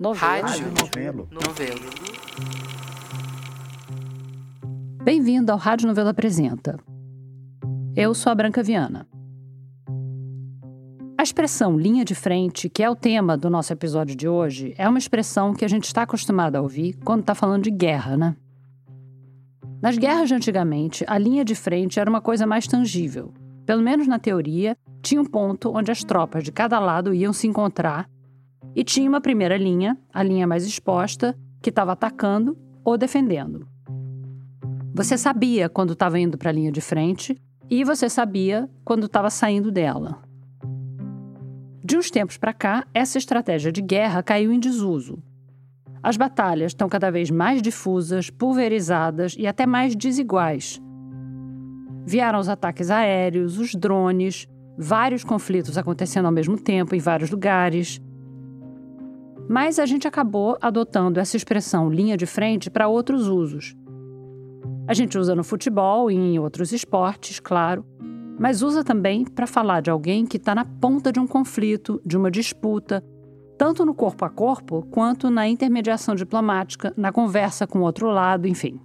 Novelo. Rádio. Novelo. Novelo. Bem-vindo ao Rádio Novelo Apresenta. Eu sou a Branca Viana. A expressão linha de frente, que é o tema do nosso episódio de hoje, é uma expressão que a gente está acostumado a ouvir quando está falando de guerra, né? Nas guerras de antigamente, a linha de frente era uma coisa mais tangível. Pelo menos na teoria, tinha um ponto onde as tropas de cada lado iam se encontrar e tinha uma primeira linha, a linha mais exposta, que estava atacando ou defendendo. Você sabia quando estava indo para a linha de frente e você sabia quando estava saindo dela. De uns tempos para cá, essa estratégia de guerra caiu em desuso. As batalhas estão cada vez mais difusas, pulverizadas e até mais desiguais. Vieram os ataques aéreos, os drones, vários conflitos acontecendo ao mesmo tempo em vários lugares. Mas a gente acabou adotando essa expressão linha de frente para outros usos. A gente usa no futebol e em outros esportes, claro, mas usa também para falar de alguém que está na ponta de um conflito, de uma disputa, tanto no corpo a corpo quanto na intermediação diplomática, na conversa com o outro lado, enfim.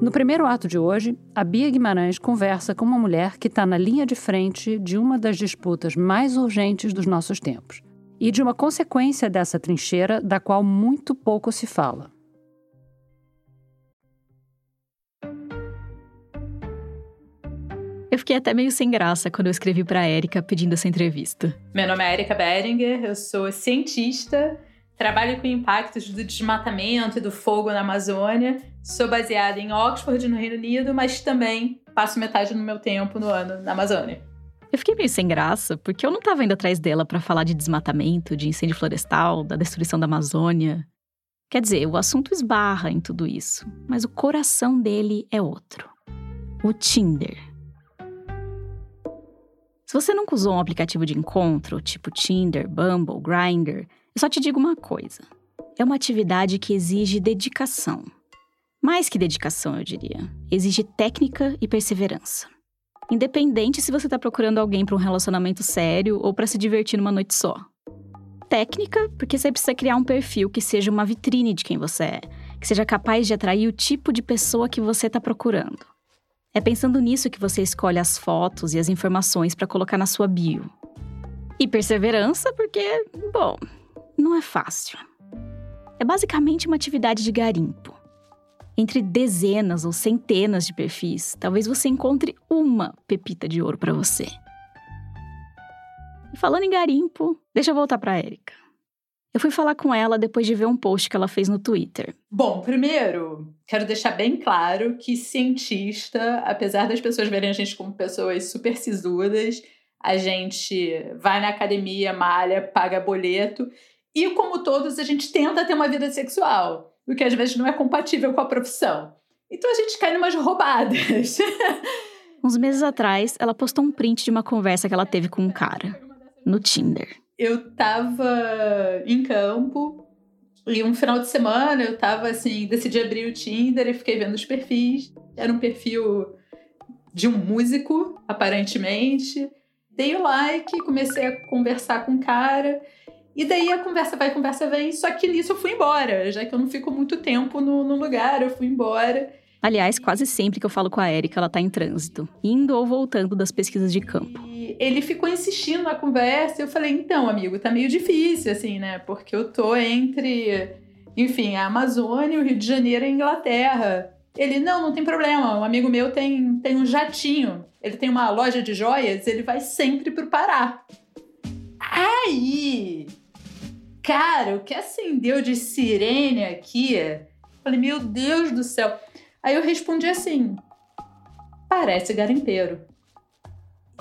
No primeiro ato de hoje, a Bia Guimarães conversa com uma mulher que está na linha de frente de uma das disputas mais urgentes dos nossos tempos e de uma consequência dessa trincheira da qual muito pouco se fala. Eu fiquei até meio sem graça quando eu escrevi para a Erika pedindo essa entrevista. Meu nome é Erika Beringer, eu sou cientista, trabalho com impactos do desmatamento e do fogo na Amazônia. Sou baseada em Oxford, no Reino Unido, mas também passo metade do meu tempo no ano na Amazônia. Eu fiquei meio sem graça, porque eu não estava indo atrás dela para falar de desmatamento, de incêndio florestal, da destruição da Amazônia. Quer dizer, o assunto esbarra em tudo isso, mas o coração dele é outro. O Tinder. Se você nunca usou um aplicativo de encontro, tipo Tinder, Bumble, Grindr, eu só te digo uma coisa. É uma atividade que exige dedicação. Mais que dedicação, eu diria. Exige técnica e perseverança. Independente se você está procurando alguém para um relacionamento sério ou para se divertir numa noite só. Técnica, porque você precisa criar um perfil que seja uma vitrine de quem você é, que seja capaz de atrair o tipo de pessoa que você está procurando. É pensando nisso que você escolhe as fotos e as informações para colocar na sua bio. E perseverança, porque, bom, não é fácil. É basicamente uma atividade de garimpo. Entre dezenas ou centenas de perfis, talvez você encontre uma pepita de ouro para você. Falando em garimpo, deixa eu voltar para Erika. Eu fui falar com ela depois de ver um post que ela fez no Twitter. Bom, primeiro, quero deixar bem claro que cientista, apesar das pessoas verem a gente como pessoas super sisudas, a gente vai na academia, malha, paga boleto e, como todos, a gente tenta ter uma vida sexual o que às vezes não é compatível com a profissão. Então a gente cai numas roubadas. Uns meses atrás, ela postou um print de uma conversa que ela teve com um cara no Tinder. Eu tava em campo e um final de semana eu tava assim, decidi abrir o Tinder e fiquei vendo os perfis. Era um perfil de um músico, aparentemente. Dei o like, comecei a conversar com o cara. E daí a conversa vai, a conversa vem, só que nisso eu fui embora, já que eu não fico muito tempo no, no lugar, eu fui embora. Aliás, quase sempre que eu falo com a Erika, ela tá em trânsito, indo ou voltando das pesquisas de campo. E ele ficou insistindo na conversa, e eu falei, então, amigo, tá meio difícil, assim, né? Porque eu tô entre, enfim, a Amazônia, o Rio de Janeiro e a Inglaterra. Ele, não, não tem problema, um amigo meu tem, tem um jatinho, ele tem uma loja de joias, ele vai sempre pro Pará. Aí, cara, o que acendeu de sirene aqui? Falei, meu Deus do céu. Aí eu respondi assim: parece garimpeiro.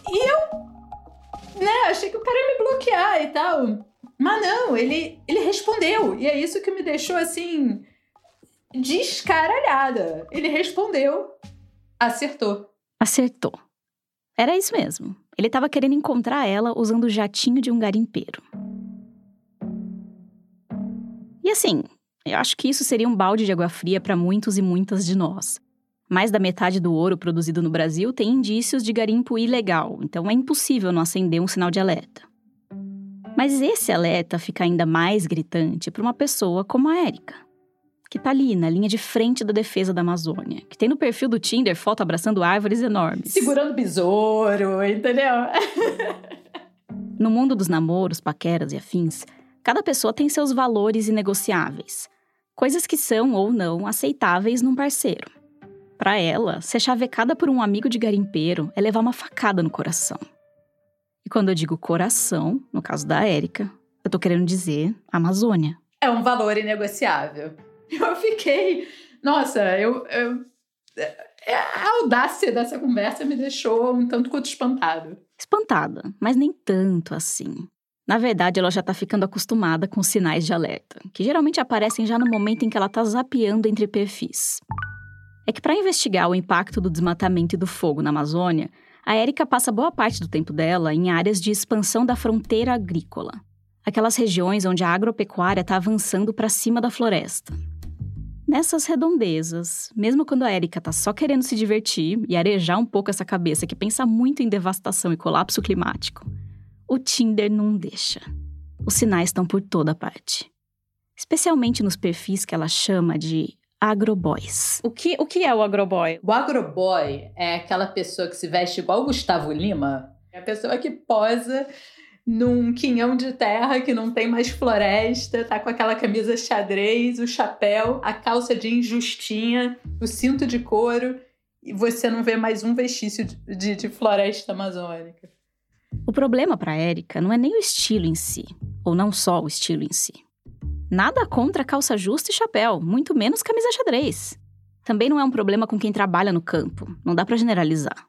E eu, né, achei que o cara ia me bloquear e tal. Mas não, ele, ele respondeu. E é isso que me deixou assim, descaralhada. Ele respondeu, acertou. Acertou. Era isso mesmo. Ele estava querendo encontrar ela usando o jatinho de um garimpeiro. E assim, eu acho que isso seria um balde de água fria para muitos e muitas de nós. Mais da metade do ouro produzido no Brasil tem indícios de garimpo ilegal, então é impossível não acender um sinal de alerta. Mas esse alerta fica ainda mais gritante para uma pessoa como a Érica, que tá ali na linha de frente da defesa da Amazônia, que tem no perfil do Tinder foto abraçando árvores enormes. Segurando besouro, entendeu? no mundo dos namoros, paqueras e afins, cada pessoa tem seus valores inegociáveis, coisas que são ou não aceitáveis num parceiro. Para ela, ser chavecada por um amigo de garimpeiro é levar uma facada no coração. E quando eu digo coração, no caso da Érica, eu tô querendo dizer Amazônia. É um valor inegociável. Eu fiquei. Nossa, eu. eu é, a audácia dessa conversa me deixou um tanto quanto espantado. Espantada, mas nem tanto assim. Na verdade, ela já tá ficando acostumada com sinais de alerta, que geralmente aparecem já no momento em que ela tá zapeando entre perfis. É que para investigar o impacto do desmatamento e do fogo na Amazônia, a Érica passa boa parte do tempo dela em áreas de expansão da fronteira agrícola, aquelas regiões onde a agropecuária está avançando para cima da floresta. Nessas redondezas, mesmo quando a Érica tá só querendo se divertir e arejar um pouco essa cabeça que pensa muito em devastação e colapso climático, o Tinder não deixa. Os sinais estão por toda parte. Especialmente nos perfis que ela chama de agroboys. O que, o que é o agroboy? O agroboy é aquela pessoa que se veste igual o Gustavo Lima. É a pessoa que posa num quinhão de terra que não tem mais floresta, tá com aquela camisa xadrez, o chapéu, a calça jeans justinha, o cinto de couro, e você não vê mais um vestício de, de, de floresta amazônica. O problema para Érica não é nem o estilo em si, ou não só o estilo em si. Nada contra calça justa e chapéu, muito menos camisa xadrez. Também não é um problema com quem trabalha no campo, não dá para generalizar.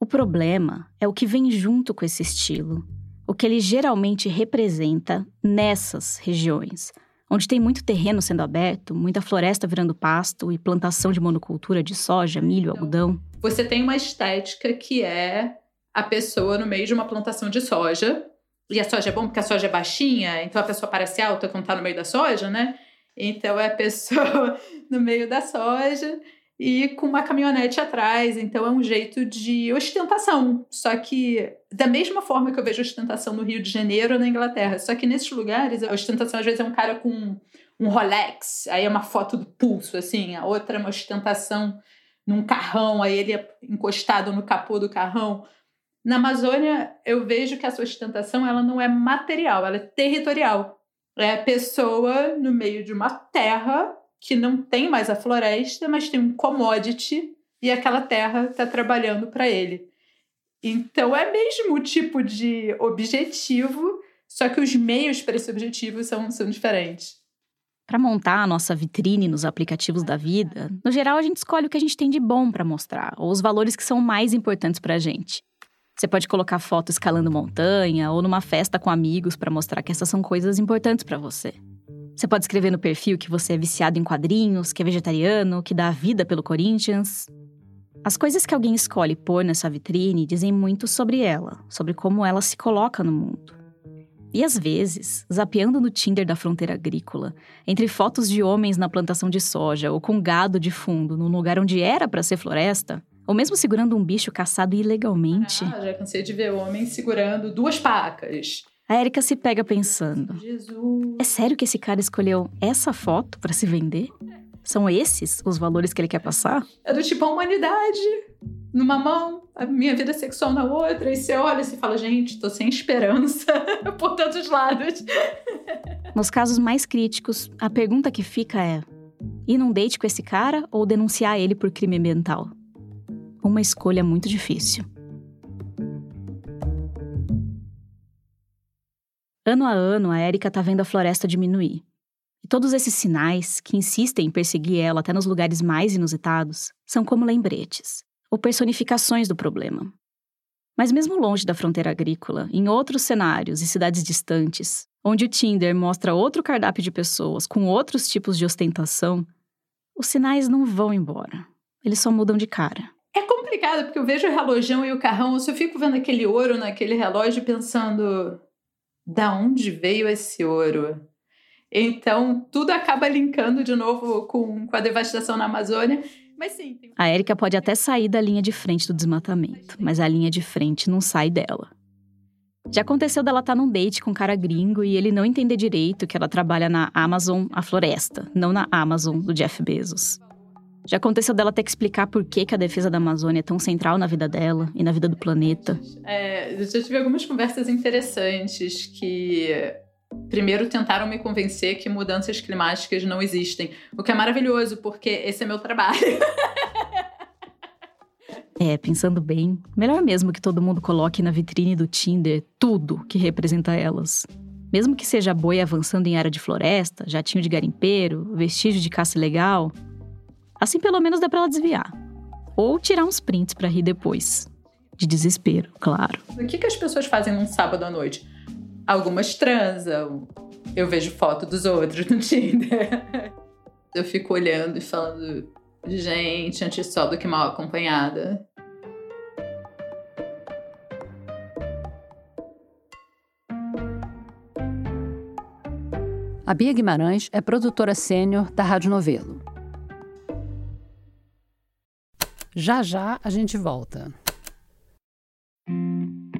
O problema é o que vem junto com esse estilo, o que ele geralmente representa nessas regiões, onde tem muito terreno sendo aberto, muita floresta virando pasto e plantação de monocultura de soja, milho, algodão. Você tem uma estética que é a pessoa no meio de uma plantação de soja, e a soja é bom porque a soja é baixinha, então a pessoa parece alta quando tá no meio da soja, né? Então é a pessoa no meio da soja e com uma caminhonete atrás. Então é um jeito de ostentação. Só que da mesma forma que eu vejo ostentação no Rio de Janeiro ou na Inglaterra. Só que nesses lugares a ostentação às vezes é um cara com um Rolex, aí é uma foto do pulso, assim. A outra é uma ostentação num carrão, aí ele é encostado no capô do carrão. Na Amazônia, eu vejo que a sustentação ela não é material, ela é territorial. É a pessoa no meio de uma terra que não tem mais a floresta, mas tem um commodity e aquela terra está trabalhando para ele. Então é mesmo o tipo de objetivo, só que os meios para esse objetivo são, são diferentes. Para montar a nossa vitrine nos aplicativos da vida, no geral a gente escolhe o que a gente tem de bom para mostrar, ou os valores que são mais importantes para a gente. Você pode colocar foto escalando montanha ou numa festa com amigos para mostrar que essas são coisas importantes para você. Você pode escrever no perfil que você é viciado em quadrinhos, que é vegetariano, que dá a vida pelo Corinthians. As coisas que alguém escolhe pôr nessa vitrine dizem muito sobre ela, sobre como ela se coloca no mundo. E às vezes, zapeando no Tinder da fronteira agrícola, entre fotos de homens na plantação de soja ou com gado de fundo num lugar onde era para ser floresta, ou mesmo segurando um bicho caçado ilegalmente. Ah, já cansei de ver homens segurando duas pacas. A Erika se pega pensando: Jesus. É sério que esse cara escolheu essa foto para se vender? São esses os valores que ele quer passar? É do tipo a humanidade numa mão, a minha vida sexual na outra, e você olha e você fala, gente, tô sem esperança por todos os lados. Nos casos mais críticos, a pergunta que fica é: ir num date com esse cara ou denunciar ele por crime ambiental? Uma escolha muito difícil. Ano a ano, a Erika tá vendo a floresta diminuir. E todos esses sinais, que insistem em perseguir ela até nos lugares mais inusitados, são como lembretes, ou personificações do problema. Mas mesmo longe da fronteira agrícola, em outros cenários e cidades distantes, onde o Tinder mostra outro cardápio de pessoas com outros tipos de ostentação, os sinais não vão embora. Eles só mudam de cara. Complicado, porque eu vejo o relojão e o carrão, eu só fico vendo aquele ouro naquele relógio pensando: da onde veio esse ouro? Então, tudo acaba linkando de novo com, com a devastação na Amazônia. Mas sim. Tem... A Érica pode até sair da linha de frente do desmatamento, mas a linha de frente não sai dela. Já aconteceu dela estar tá num date com um cara gringo e ele não entender direito que ela trabalha na Amazon, a floresta, não na Amazon do Jeff Bezos. Já aconteceu dela ter que explicar por que, que a defesa da Amazônia é tão central na vida dela e na vida do planeta. É, eu já tive algumas conversas interessantes que primeiro tentaram me convencer que mudanças climáticas não existem, o que é maravilhoso porque esse é meu trabalho. É, pensando bem, melhor mesmo que todo mundo coloque na vitrine do Tinder tudo que representa elas. Mesmo que seja boi avançando em área de floresta, jatinho de garimpeiro, vestígio de caça ilegal, assim pelo menos dá pra ela desviar. Ou tirar uns prints para rir depois. De desespero, claro. O que, que as pessoas fazem num sábado à noite? Algumas transam. Eu vejo foto dos outros no Tinder. Eu fico olhando e falando, Gente, antes só do que mal acompanhada. A Bia Guimarães é produtora sênior da Rádio Novelo. Já já a gente volta.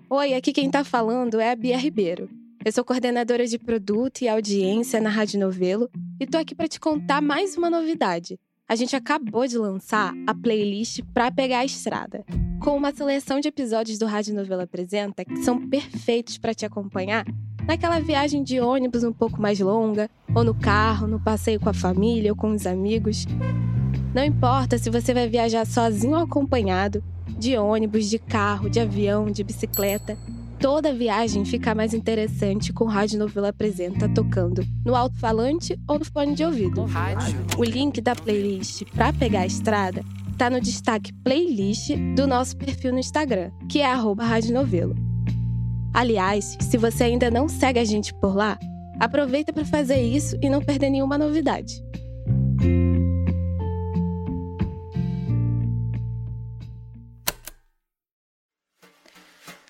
Oi, aqui quem tá falando é a Bia Ribeiro. Eu sou coordenadora de produto e audiência na Rádio Novelo e tô aqui para te contar mais uma novidade. A gente acabou de lançar a playlist Pra Pegar a Estrada, com uma seleção de episódios do Rádio Novela Apresenta que são perfeitos para te acompanhar naquela viagem de ônibus um pouco mais longa, ou no carro, no passeio com a família ou com os amigos. Não importa se você vai viajar sozinho ou acompanhado, de ônibus, de carro, de avião, de bicicleta toda viagem fica mais interessante com Rádio Novela Apresenta tocando no alto-falante ou no fone de ouvido. O link da playlist para pegar a estrada tá no destaque playlist do nosso perfil no Instagram, que é Rádio Novelo. Aliás, se você ainda não segue a gente por lá, aproveita para fazer isso e não perder nenhuma novidade.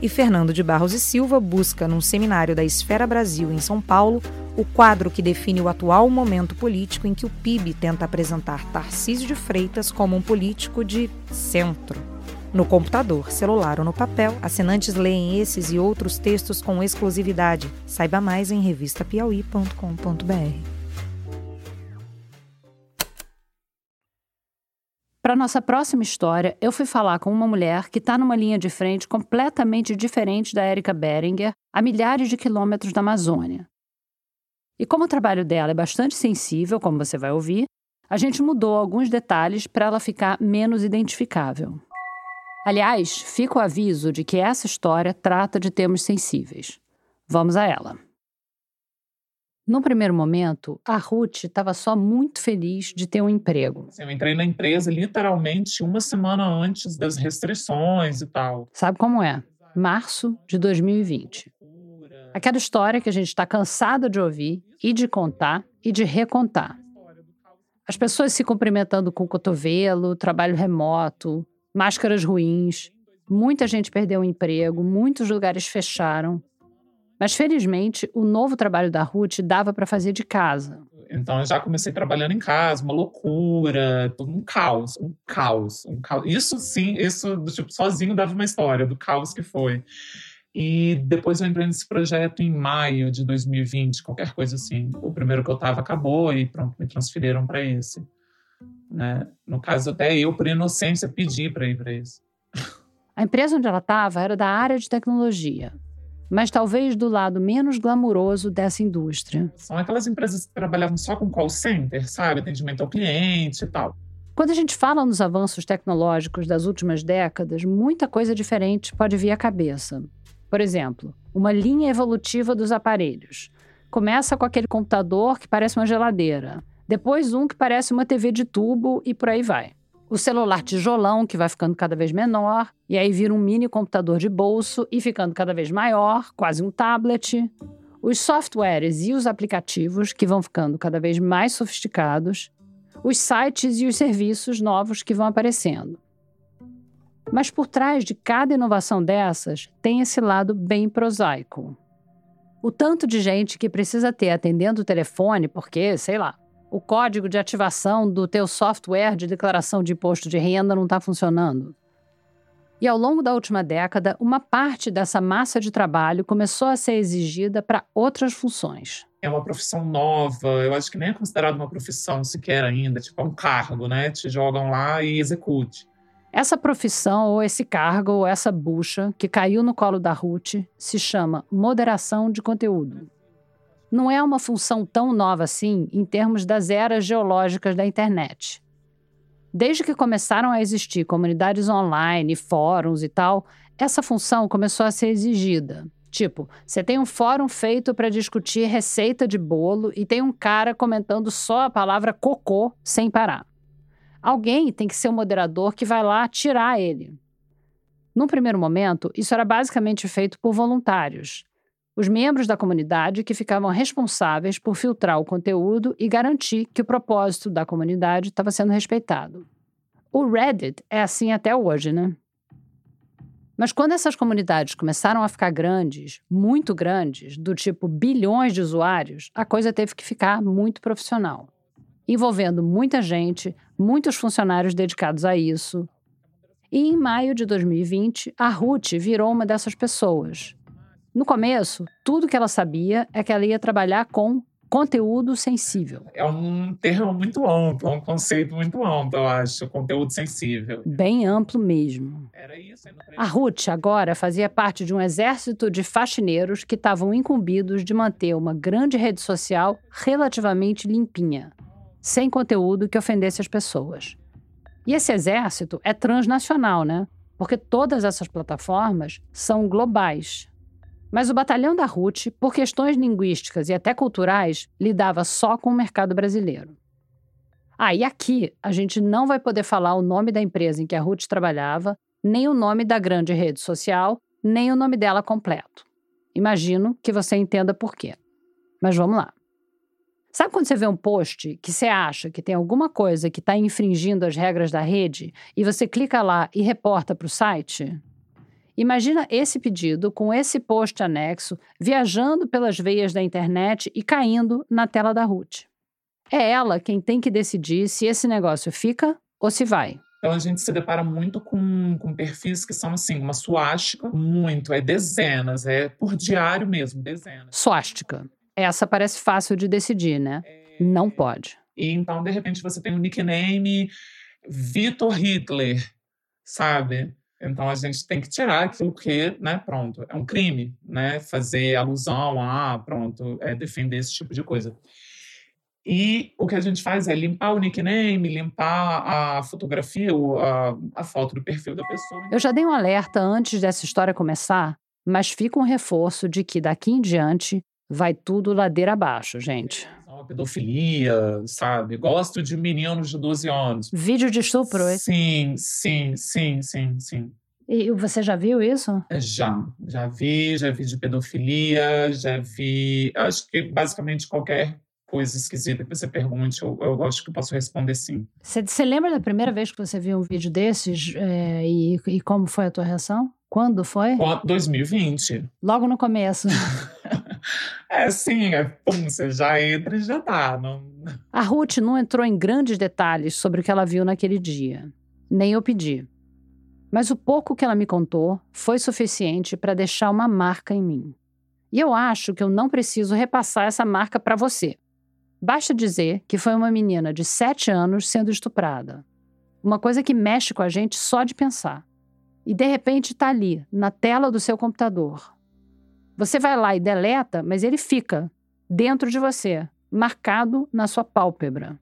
e Fernando de Barros e Silva busca, num seminário da Esfera Brasil em São Paulo, o quadro que define o atual momento político em que o PIB tenta apresentar Tarcísio de Freitas como um político de centro. No computador, celular ou no papel, assinantes leem esses e outros textos com exclusividade. Saiba mais em revistapiauí.com.br. Para nossa próxima história, eu fui falar com uma mulher que está numa linha de frente completamente diferente da Erika Beringer, a milhares de quilômetros da Amazônia. E como o trabalho dela é bastante sensível, como você vai ouvir, a gente mudou alguns detalhes para ela ficar menos identificável. Aliás, fica o aviso de que essa história trata de temas sensíveis. Vamos a ela. No primeiro momento, a Ruth estava só muito feliz de ter um emprego. Eu entrei na empresa literalmente uma semana antes das restrições e tal. Sabe como é? Março de 2020. Aquela história que a gente está cansada de ouvir e de contar e de recontar. As pessoas se cumprimentando com o cotovelo, trabalho remoto, máscaras ruins, muita gente perdeu o emprego, muitos lugares fecharam. Mas felizmente, o novo trabalho da Ruth dava para fazer de casa. Então eu já comecei trabalhando em casa, uma loucura, um caos, um caos, um caos. Isso sim, isso do tipo sozinho dava uma história do caos que foi. E depois eu entrei nesse projeto em maio de 2020, qualquer coisa assim. O primeiro que eu estava acabou e pronto, me transferiram para esse. Né? No caso, até eu, por inocência, pedi para ir para esse. A empresa onde ela estava era da área de tecnologia mas talvez do lado menos glamuroso dessa indústria. São aquelas empresas que trabalhavam só com call center, sabe? Atendimento ao cliente e tal. Quando a gente fala nos avanços tecnológicos das últimas décadas, muita coisa diferente pode vir à cabeça. Por exemplo, uma linha evolutiva dos aparelhos. Começa com aquele computador que parece uma geladeira, depois um que parece uma TV de tubo e por aí vai o celular tijolão, que vai ficando cada vez menor, e aí vira um mini computador de bolso e ficando cada vez maior, quase um tablet. os softwares e os aplicativos que vão ficando cada vez mais sofisticados, os sites e os serviços novos que vão aparecendo. Mas por trás de cada inovação dessas tem esse lado bem prosaico. O tanto de gente que precisa ter atendendo o telefone porque, sei lá, o código de ativação do teu software de declaração de imposto de renda não está funcionando. E ao longo da última década, uma parte dessa massa de trabalho começou a ser exigida para outras funções. É uma profissão nova, eu acho que nem é considerado uma profissão sequer ainda, tipo é um cargo, né? Te jogam lá e execute. Essa profissão, ou esse cargo, ou essa bucha que caiu no colo da Ruth se chama moderação de conteúdo. Não é uma função tão nova assim em termos das eras geológicas da internet. Desde que começaram a existir comunidades online, fóruns e tal, essa função começou a ser exigida. Tipo, você tem um fórum feito para discutir receita de bolo e tem um cara comentando só a palavra cocô sem parar. Alguém tem que ser o moderador que vai lá tirar ele. Num primeiro momento, isso era basicamente feito por voluntários, os membros da comunidade que ficavam responsáveis por filtrar o conteúdo e garantir que o propósito da comunidade estava sendo respeitado. O Reddit é assim até hoje, né? Mas quando essas comunidades começaram a ficar grandes, muito grandes, do tipo bilhões de usuários, a coisa teve que ficar muito profissional envolvendo muita gente, muitos funcionários dedicados a isso. E em maio de 2020, a Ruth virou uma dessas pessoas. No começo, tudo que ela sabia é que ela ia trabalhar com conteúdo sensível. É um termo muito amplo, é um conceito muito amplo, eu acho, conteúdo sensível. Bem amplo mesmo. Era isso. A Ruth agora fazia parte de um exército de faxineiros que estavam incumbidos de manter uma grande rede social relativamente limpinha sem conteúdo que ofendesse as pessoas. E esse exército é transnacional, né? Porque todas essas plataformas são globais. Mas o batalhão da Ruth, por questões linguísticas e até culturais, lidava só com o mercado brasileiro. Ah, e aqui a gente não vai poder falar o nome da empresa em que a Ruth trabalhava, nem o nome da grande rede social, nem o nome dela completo. Imagino que você entenda por quê. Mas vamos lá. Sabe quando você vê um post que você acha que tem alguma coisa que está infringindo as regras da rede e você clica lá e reporta para o site? Imagina esse pedido com esse post anexo viajando pelas veias da internet e caindo na tela da Ruth. É ela quem tem que decidir se esse negócio fica ou se vai. Então a gente se depara muito com, com perfis que são assim, uma suástica, muito, é dezenas, é por diário mesmo, dezenas. Suástica. Essa parece fácil de decidir, né? Não pode. E então, de repente, você tem um nickname Vitor Hitler, sabe? Então a gente tem que tirar aquilo que, né, pronto, é um crime, né? Fazer alusão a, pronto, é defender esse tipo de coisa. E o que a gente faz é limpar o nickname, limpar a fotografia, a, a foto do perfil da pessoa. Eu já dei um alerta antes dessa história começar, mas fica um reforço de que daqui em diante vai tudo ladeira abaixo, gente. Pedofilia, sabe? Gosto de meninos de 12 anos. Vídeo de estupro? É? Sim, sim, sim, sim, sim. E você já viu isso? Já, já vi, já vi de pedofilia, já vi. Acho que basicamente qualquer coisa esquisita que você pergunte, eu, eu acho que eu posso responder sim. Você, você lembra da primeira vez que você viu um vídeo desses é, e, e como foi a tua reação? Quando foi? 2020. Logo no começo. É sim, é, pum, você já entra e já tá. Não... A Ruth não entrou em grandes detalhes sobre o que ela viu naquele dia. Nem eu pedi. Mas o pouco que ela me contou foi suficiente para deixar uma marca em mim. E eu acho que eu não preciso repassar essa marca para você. Basta dizer que foi uma menina de 7 anos sendo estuprada. Uma coisa que mexe com a gente só de pensar. E de repente está ali, na tela do seu computador, você vai lá e deleta, mas ele fica dentro de você, marcado na sua pálpebra.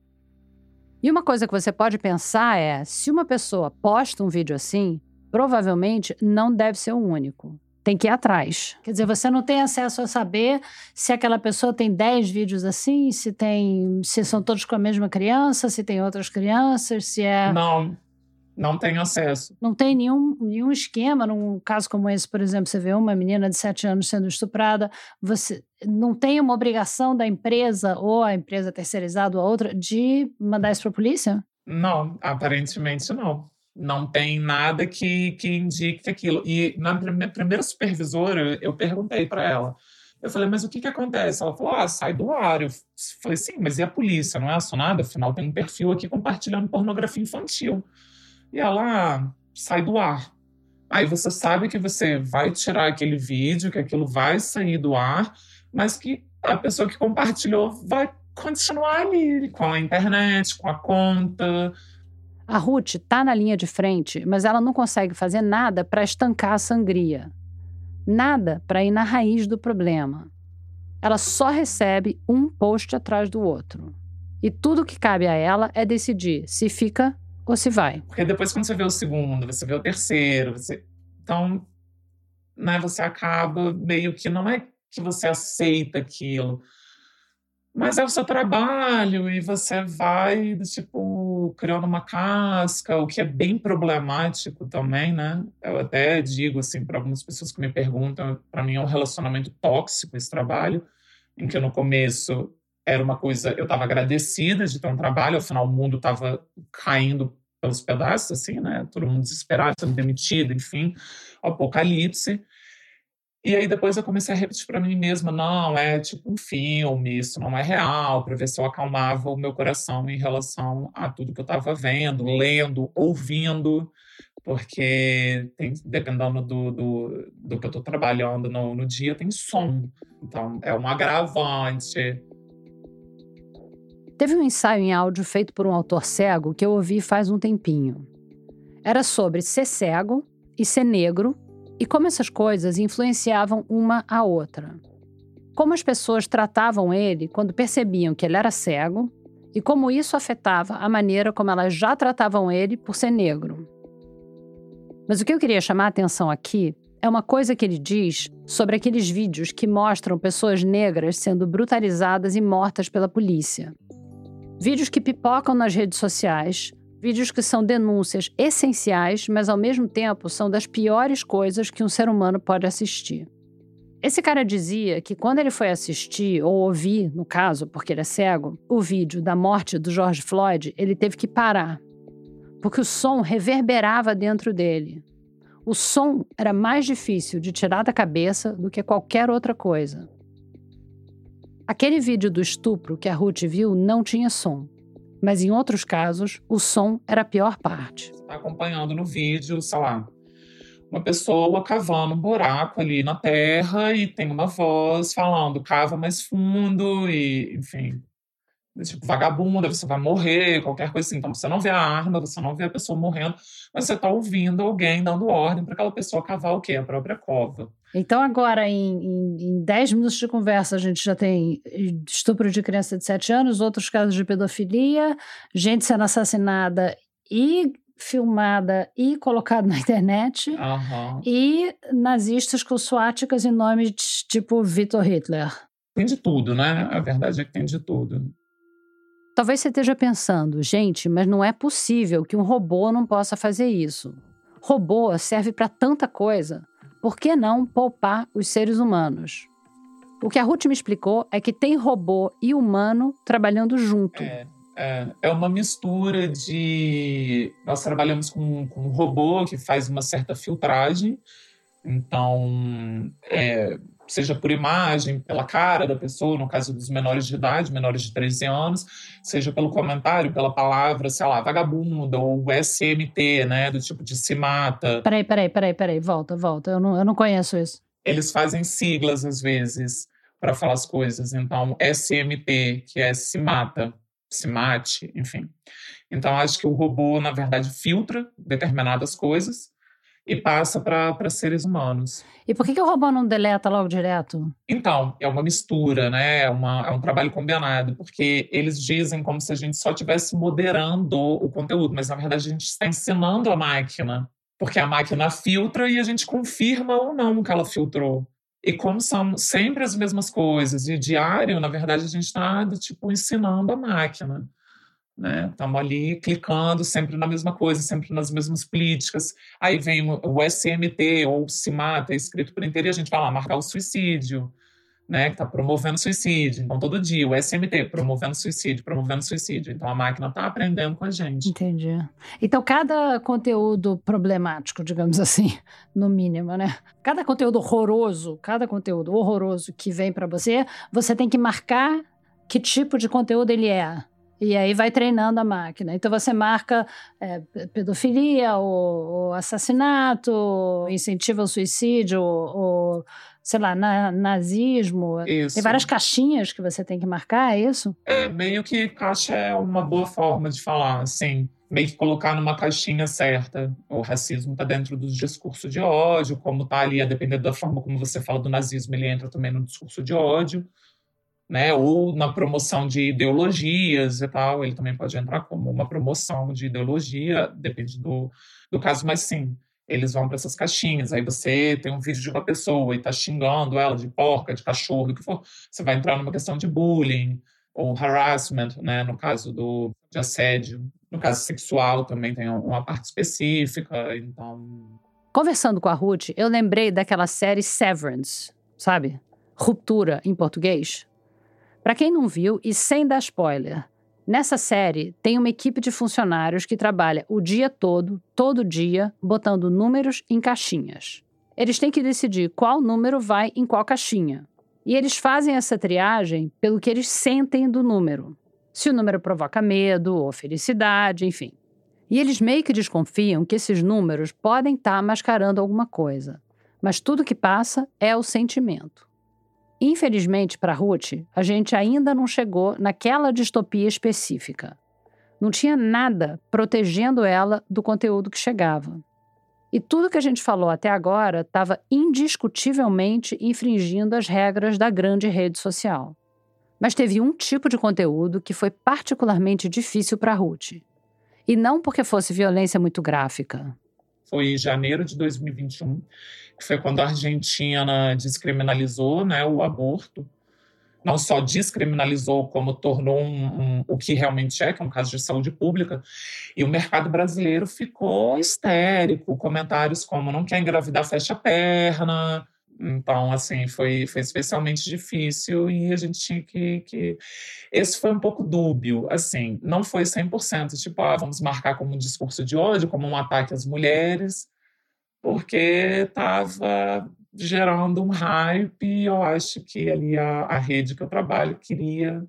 E uma coisa que você pode pensar é: se uma pessoa posta um vídeo assim, provavelmente não deve ser o único. Tem que ir atrás. Quer dizer, você não tem acesso a saber se aquela pessoa tem 10 vídeos assim, se tem. se são todos com a mesma criança, se tem outras crianças, se é. Não. Não tem acesso. Não tem nenhum, nenhum esquema, num caso como esse, por exemplo, você vê uma menina de 7 anos sendo estuprada, você não tem uma obrigação da empresa ou a empresa terceirizada ou a outra de mandar isso para a polícia? Não, aparentemente não. Não tem nada que, que indique aquilo. E na minha primeira supervisora, eu perguntei para ela. Eu falei, mas o que, que acontece? Ela falou, ah, sai do ar. Eu falei, sim, mas e a polícia? Não é acionada? Afinal, tem um perfil aqui compartilhando pornografia infantil. E ela ah, sai do ar. Aí você sabe que você vai tirar aquele vídeo, que aquilo vai sair do ar, mas que a pessoa que compartilhou vai continuar ali com a internet, com a conta. A Ruth está na linha de frente, mas ela não consegue fazer nada para estancar a sangria. Nada para ir na raiz do problema. Ela só recebe um post atrás do outro. E tudo que cabe a ela é decidir se fica ou se vai. Porque depois, quando você vê o segundo, você vê o terceiro, você. Então, né, você acaba meio que não é que você aceita aquilo, mas é o seu trabalho e você vai, tipo, criando uma casca, o que é bem problemático também, né? Eu até digo, assim, para algumas pessoas que me perguntam, para mim é um relacionamento tóxico esse trabalho, em que no começo era uma coisa, eu estava agradecida de ter um trabalho, afinal o mundo estava caindo pelos pedaços, assim, né? Todo mundo desesperado, sendo demitido, enfim, apocalipse. E aí depois eu comecei a repetir para mim mesma, não, é tipo um filme, isso não é real, para ver se eu acalmava o meu coração em relação a tudo que eu estava vendo, lendo, ouvindo, porque tem, dependendo do, do, do que eu estou trabalhando no, no dia, tem som. Então é um agravante. Teve um ensaio em áudio feito por um autor cego que eu ouvi faz um tempinho. Era sobre ser cego e ser negro e como essas coisas influenciavam uma a outra. Como as pessoas tratavam ele quando percebiam que ele era cego e como isso afetava a maneira como elas já tratavam ele por ser negro. Mas o que eu queria chamar a atenção aqui é uma coisa que ele diz sobre aqueles vídeos que mostram pessoas negras sendo brutalizadas e mortas pela polícia. Vídeos que pipocam nas redes sociais, Vídeos que são denúncias essenciais, mas ao mesmo tempo são das piores coisas que um ser humano pode assistir. Esse cara dizia que quando ele foi assistir, ou ouvir, no caso, porque ele é cego, o vídeo da morte do George Floyd, ele teve que parar. Porque o som reverberava dentro dele. O som era mais difícil de tirar da cabeça do que qualquer outra coisa. Aquele vídeo do estupro que a Ruth viu não tinha som mas em outros casos, o som era a pior parte. Está acompanhando no vídeo, sei lá, uma pessoa cavando um buraco ali na terra e tem uma voz falando cava mais fundo e, enfim, tipo, vagabunda, você vai morrer, qualquer coisa assim. Então você não vê a arma, você não vê a pessoa morrendo, mas você está ouvindo alguém dando ordem para aquela pessoa cavar o quê? A própria cova. Então, agora, em, em, em 10 minutos de conversa, a gente já tem estupro de criança de 7 anos, outros casos de pedofilia, gente sendo assassinada e filmada e colocada na internet, uhum. e nazistas com suáticas e nomes tipo Vitor Hitler. Tem de tudo, né? A verdade é que tem de tudo. Talvez você esteja pensando, gente, mas não é possível que um robô não possa fazer isso. Robô serve para tanta coisa. Por que não poupar os seres humanos? O que a Ruth me explicou é que tem robô e humano trabalhando junto. É, é, é uma mistura de. Nós trabalhamos com, com um robô que faz uma certa filtragem. Então, é, seja por imagem, pela cara da pessoa, no caso dos menores de idade, menores de 13 anos, seja pelo comentário, pela palavra, sei lá, vagabunda ou SMT, né, do tipo de se mata. Peraí, peraí, peraí, peraí, volta, volta, eu não, eu não conheço isso. Eles fazem siglas, às vezes, para falar as coisas. Então, SMT, que é se mata, se mate, enfim. Então, acho que o robô, na verdade, filtra determinadas coisas e passa para seres humanos. E por que, que o robô não deleta logo direto? Então, é uma mistura, né? É, uma, é um trabalho combinado, porque eles dizem como se a gente só estivesse moderando o conteúdo, mas na verdade a gente está ensinando a máquina, porque a máquina filtra e a gente confirma ou não que ela filtrou. E como são sempre as mesmas coisas, e diário, na verdade, a gente está tipo, ensinando a máquina. Né? Estamos ali clicando sempre na mesma coisa, sempre nas mesmas políticas. Aí vem o SMT ou o CIMATA escrito por inteiro e a gente vai lá marcar o suicídio, né? Que está promovendo suicídio. Então, todo dia, o SMT promovendo suicídio, promovendo suicídio. Então, a máquina está aprendendo com a gente. Entendi. Então, cada conteúdo problemático, digamos assim, no mínimo, né? Cada conteúdo horroroso, cada conteúdo horroroso que vem para você, você tem que marcar que tipo de conteúdo ele é. E aí vai treinando a máquina. Então você marca é, pedofilia, ou, ou, assassinato, ou incentiva o suicídio, ou, ou sei lá, na, nazismo. Isso. Tem várias caixinhas que você tem que marcar, é isso? É, meio que caixa é uma boa forma de falar, assim. Meio que colocar numa caixinha certa. O racismo está dentro dos discursos de ódio, como está ali, a depender da forma como você fala do nazismo, ele entra também no discurso de ódio né? Ou na promoção de ideologias e tal, ele também pode entrar como uma promoção de ideologia, depende do, do caso, mas sim, eles vão para essas caixinhas. Aí você tem um vídeo de uma pessoa e está xingando ela de porca, de cachorro, o que for, você vai entrar numa questão de bullying ou harassment, né? No caso do de assédio, no caso sexual também tem uma parte específica, então. Conversando com a Ruth, eu lembrei daquela série Severance, sabe? Ruptura em português. Para quem não viu e sem dar spoiler, nessa série tem uma equipe de funcionários que trabalha o dia todo, todo dia, botando números em caixinhas. Eles têm que decidir qual número vai em qual caixinha. E eles fazem essa triagem pelo que eles sentem do número. Se o número provoca medo ou felicidade, enfim. E eles meio que desconfiam que esses números podem estar tá mascarando alguma coisa. Mas tudo que passa é o sentimento. Infelizmente, para Ruth, a gente ainda não chegou naquela distopia específica. Não tinha nada protegendo ela do conteúdo que chegava. E tudo que a gente falou até agora estava indiscutivelmente infringindo as regras da grande rede social. Mas teve um tipo de conteúdo que foi particularmente difícil para Ruth. E não porque fosse violência muito gráfica. Foi em janeiro de 2021 que foi quando a Argentina descriminalizou né, o aborto. Não só descriminalizou, como tornou um, um, o que realmente é, que é um caso de saúde pública. E o mercado brasileiro ficou histérico. Comentários como não quer engravidar, fecha a perna. Então, assim, foi, foi especialmente difícil e a gente tinha que, que... Esse foi um pouco dúbio, assim, não foi 100%, tipo, ah, vamos marcar como um discurso de ódio, como um ataque às mulheres, porque estava gerando um hype e eu acho que ali a, a rede que eu trabalho queria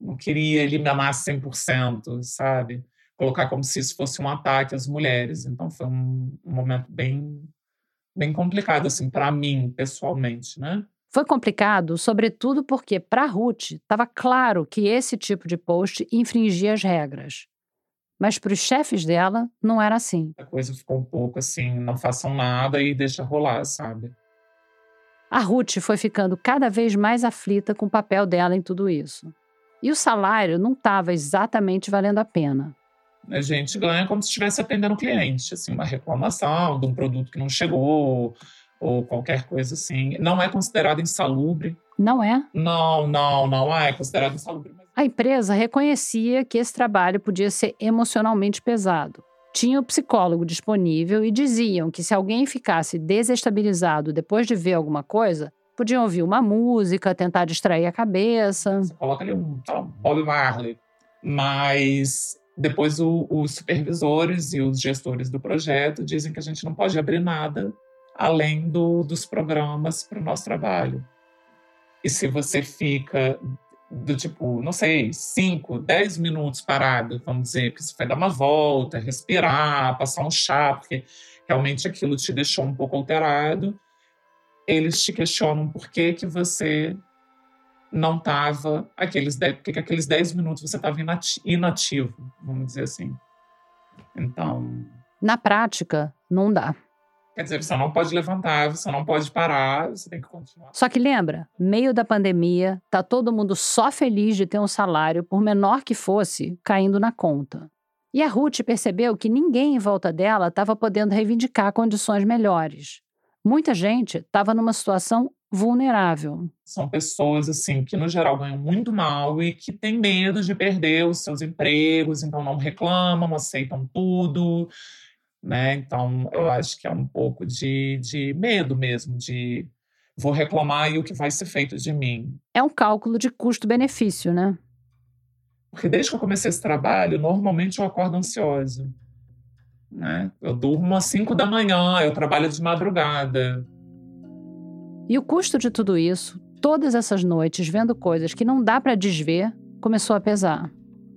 não queria eliminar 100%, sabe? Colocar como se isso fosse um ataque às mulheres. Então foi um, um momento bem bem complicado assim para mim pessoalmente, né? Foi complicado, sobretudo porque para Ruth estava claro que esse tipo de post infringia as regras. Mas para os chefes dela, não era assim. A coisa ficou um pouco assim: não façam nada e deixa rolar, sabe? A Ruth foi ficando cada vez mais aflita com o papel dela em tudo isso. E o salário não estava exatamente valendo a pena. A gente ganha como se estivesse atendendo o cliente, assim, uma reclamação de um produto que não chegou ou qualquer coisa assim. Não é considerado insalubre. Não é? Não, não, não é considerado insalubre. A empresa reconhecia que esse trabalho podia ser emocionalmente pesado. Tinha o psicólogo disponível e diziam que se alguém ficasse desestabilizado depois de ver alguma coisa, podiam ouvir uma música, tentar distrair a cabeça. Você coloca ali um Bob Marley. Mas depois o, os supervisores e os gestores do projeto dizem que a gente não pode abrir nada além do, dos programas para o nosso trabalho. E se você fica do tipo, não sei, 5, 10 minutos parado, vamos dizer, que você vai dar uma volta, respirar, passar um chá, porque realmente aquilo te deixou um pouco alterado, eles te questionam por que, que você não estava aqueles 10, porque que aqueles 10 minutos você estava inativo, vamos dizer assim. Então. Na prática, não dá. Quer dizer, você não pode levantar, você não pode parar, você tem que continuar. Só que lembra, meio da pandemia, tá todo mundo só feliz de ter um salário, por menor que fosse, caindo na conta. E a Ruth percebeu que ninguém em volta dela estava podendo reivindicar condições melhores. Muita gente estava numa situação vulnerável. São pessoas assim que no geral ganham muito mal e que têm medo de perder os seus empregos, então não reclamam, aceitam tudo, né? Então eu acho que é um pouco de, de medo mesmo de vou reclamar e o que vai ser feito de mim. É um cálculo de custo-benefício, né? Porque desde que eu comecei esse trabalho, normalmente eu acordo ansiosa. Né? Eu durmo às 5 da manhã, eu trabalho de madrugada. E o custo de tudo isso, todas essas noites vendo coisas que não dá para desver, começou a pesar.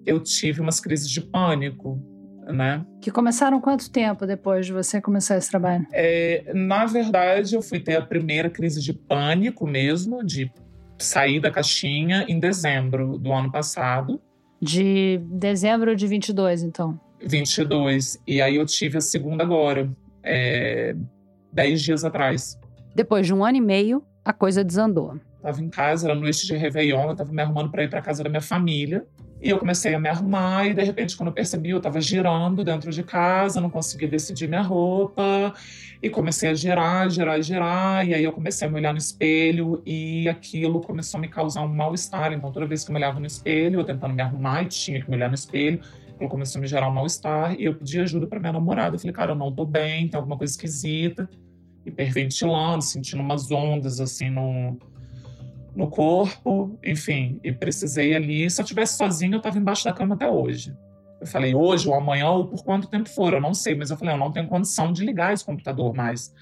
Eu tive umas crises de pânico, né? Que começaram quanto tempo depois de você começar esse trabalho? É, na verdade, eu fui ter a primeira crise de pânico mesmo, de sair da caixinha em dezembro do ano passado. De dezembro de 22, então? 22. E aí eu tive a segunda agora, é, dez dias atrás. Depois de um ano e meio, a coisa desandou. Tava em casa, era noite de Réveillon, eu tava me arrumando para ir para casa da minha família. E eu comecei a me arrumar e de repente quando eu percebi, eu estava girando dentro de casa, não conseguia decidir minha roupa e comecei a girar, girar, girar e aí eu comecei a me olhar no espelho e aquilo começou a me causar um mal-estar. Então toda vez que eu me olhava no espelho, eu tentando me arrumar e tinha que me olhar no espelho, aquilo começou a me gerar um mal-estar e eu pedi ajuda para minha namorada. Eu falei, cara, eu não tô bem, tem alguma coisa esquisita. Hiperventilando, sentindo umas ondas assim no no corpo, enfim, e precisei ali. Se eu tivesse sozinho, eu estava embaixo da cama até hoje. Eu falei, hoje ou amanhã, ou por quanto tempo for, eu não sei, mas eu falei, eu não tenho condição de ligar esse computador mais.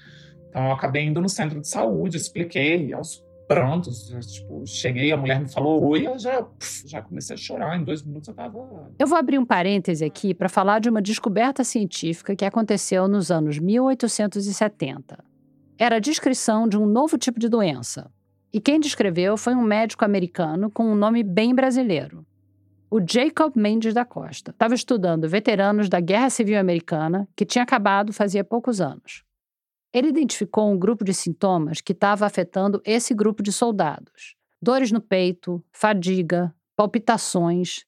Então eu acabei indo no centro de saúde, expliquei aos prontos, tipo, cheguei, a mulher me falou oi, eu já, já comecei a chorar, em dois minutos eu tava... Eu vou abrir um parêntese aqui para falar de uma descoberta científica que aconteceu nos anos 1870. Era a descrição de um novo tipo de doença, e quem descreveu foi um médico americano com um nome bem brasileiro. O Jacob Mendes da Costa estava estudando veteranos da Guerra Civil Americana, que tinha acabado fazia poucos anos. Ele identificou um grupo de sintomas que estava afetando esse grupo de soldados: dores no peito, fadiga, palpitações.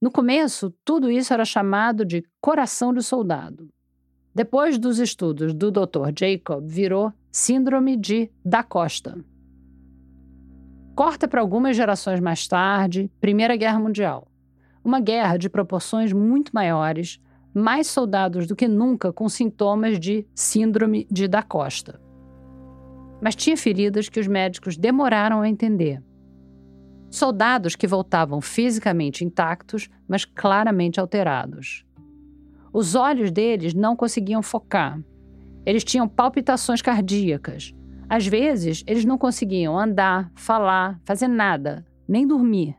No começo, tudo isso era chamado de coração de soldado. Depois dos estudos do Dr. Jacob, virou Síndrome de Da Costa. Corta para algumas gerações mais tarde, Primeira Guerra Mundial. Uma guerra de proporções muito maiores, mais soldados do que nunca com sintomas de Síndrome de Da Costa. Mas tinha feridas que os médicos demoraram a entender. Soldados que voltavam fisicamente intactos, mas claramente alterados. Os olhos deles não conseguiam focar. Eles tinham palpitações cardíacas, às vezes, eles não conseguiam andar, falar, fazer nada, nem dormir.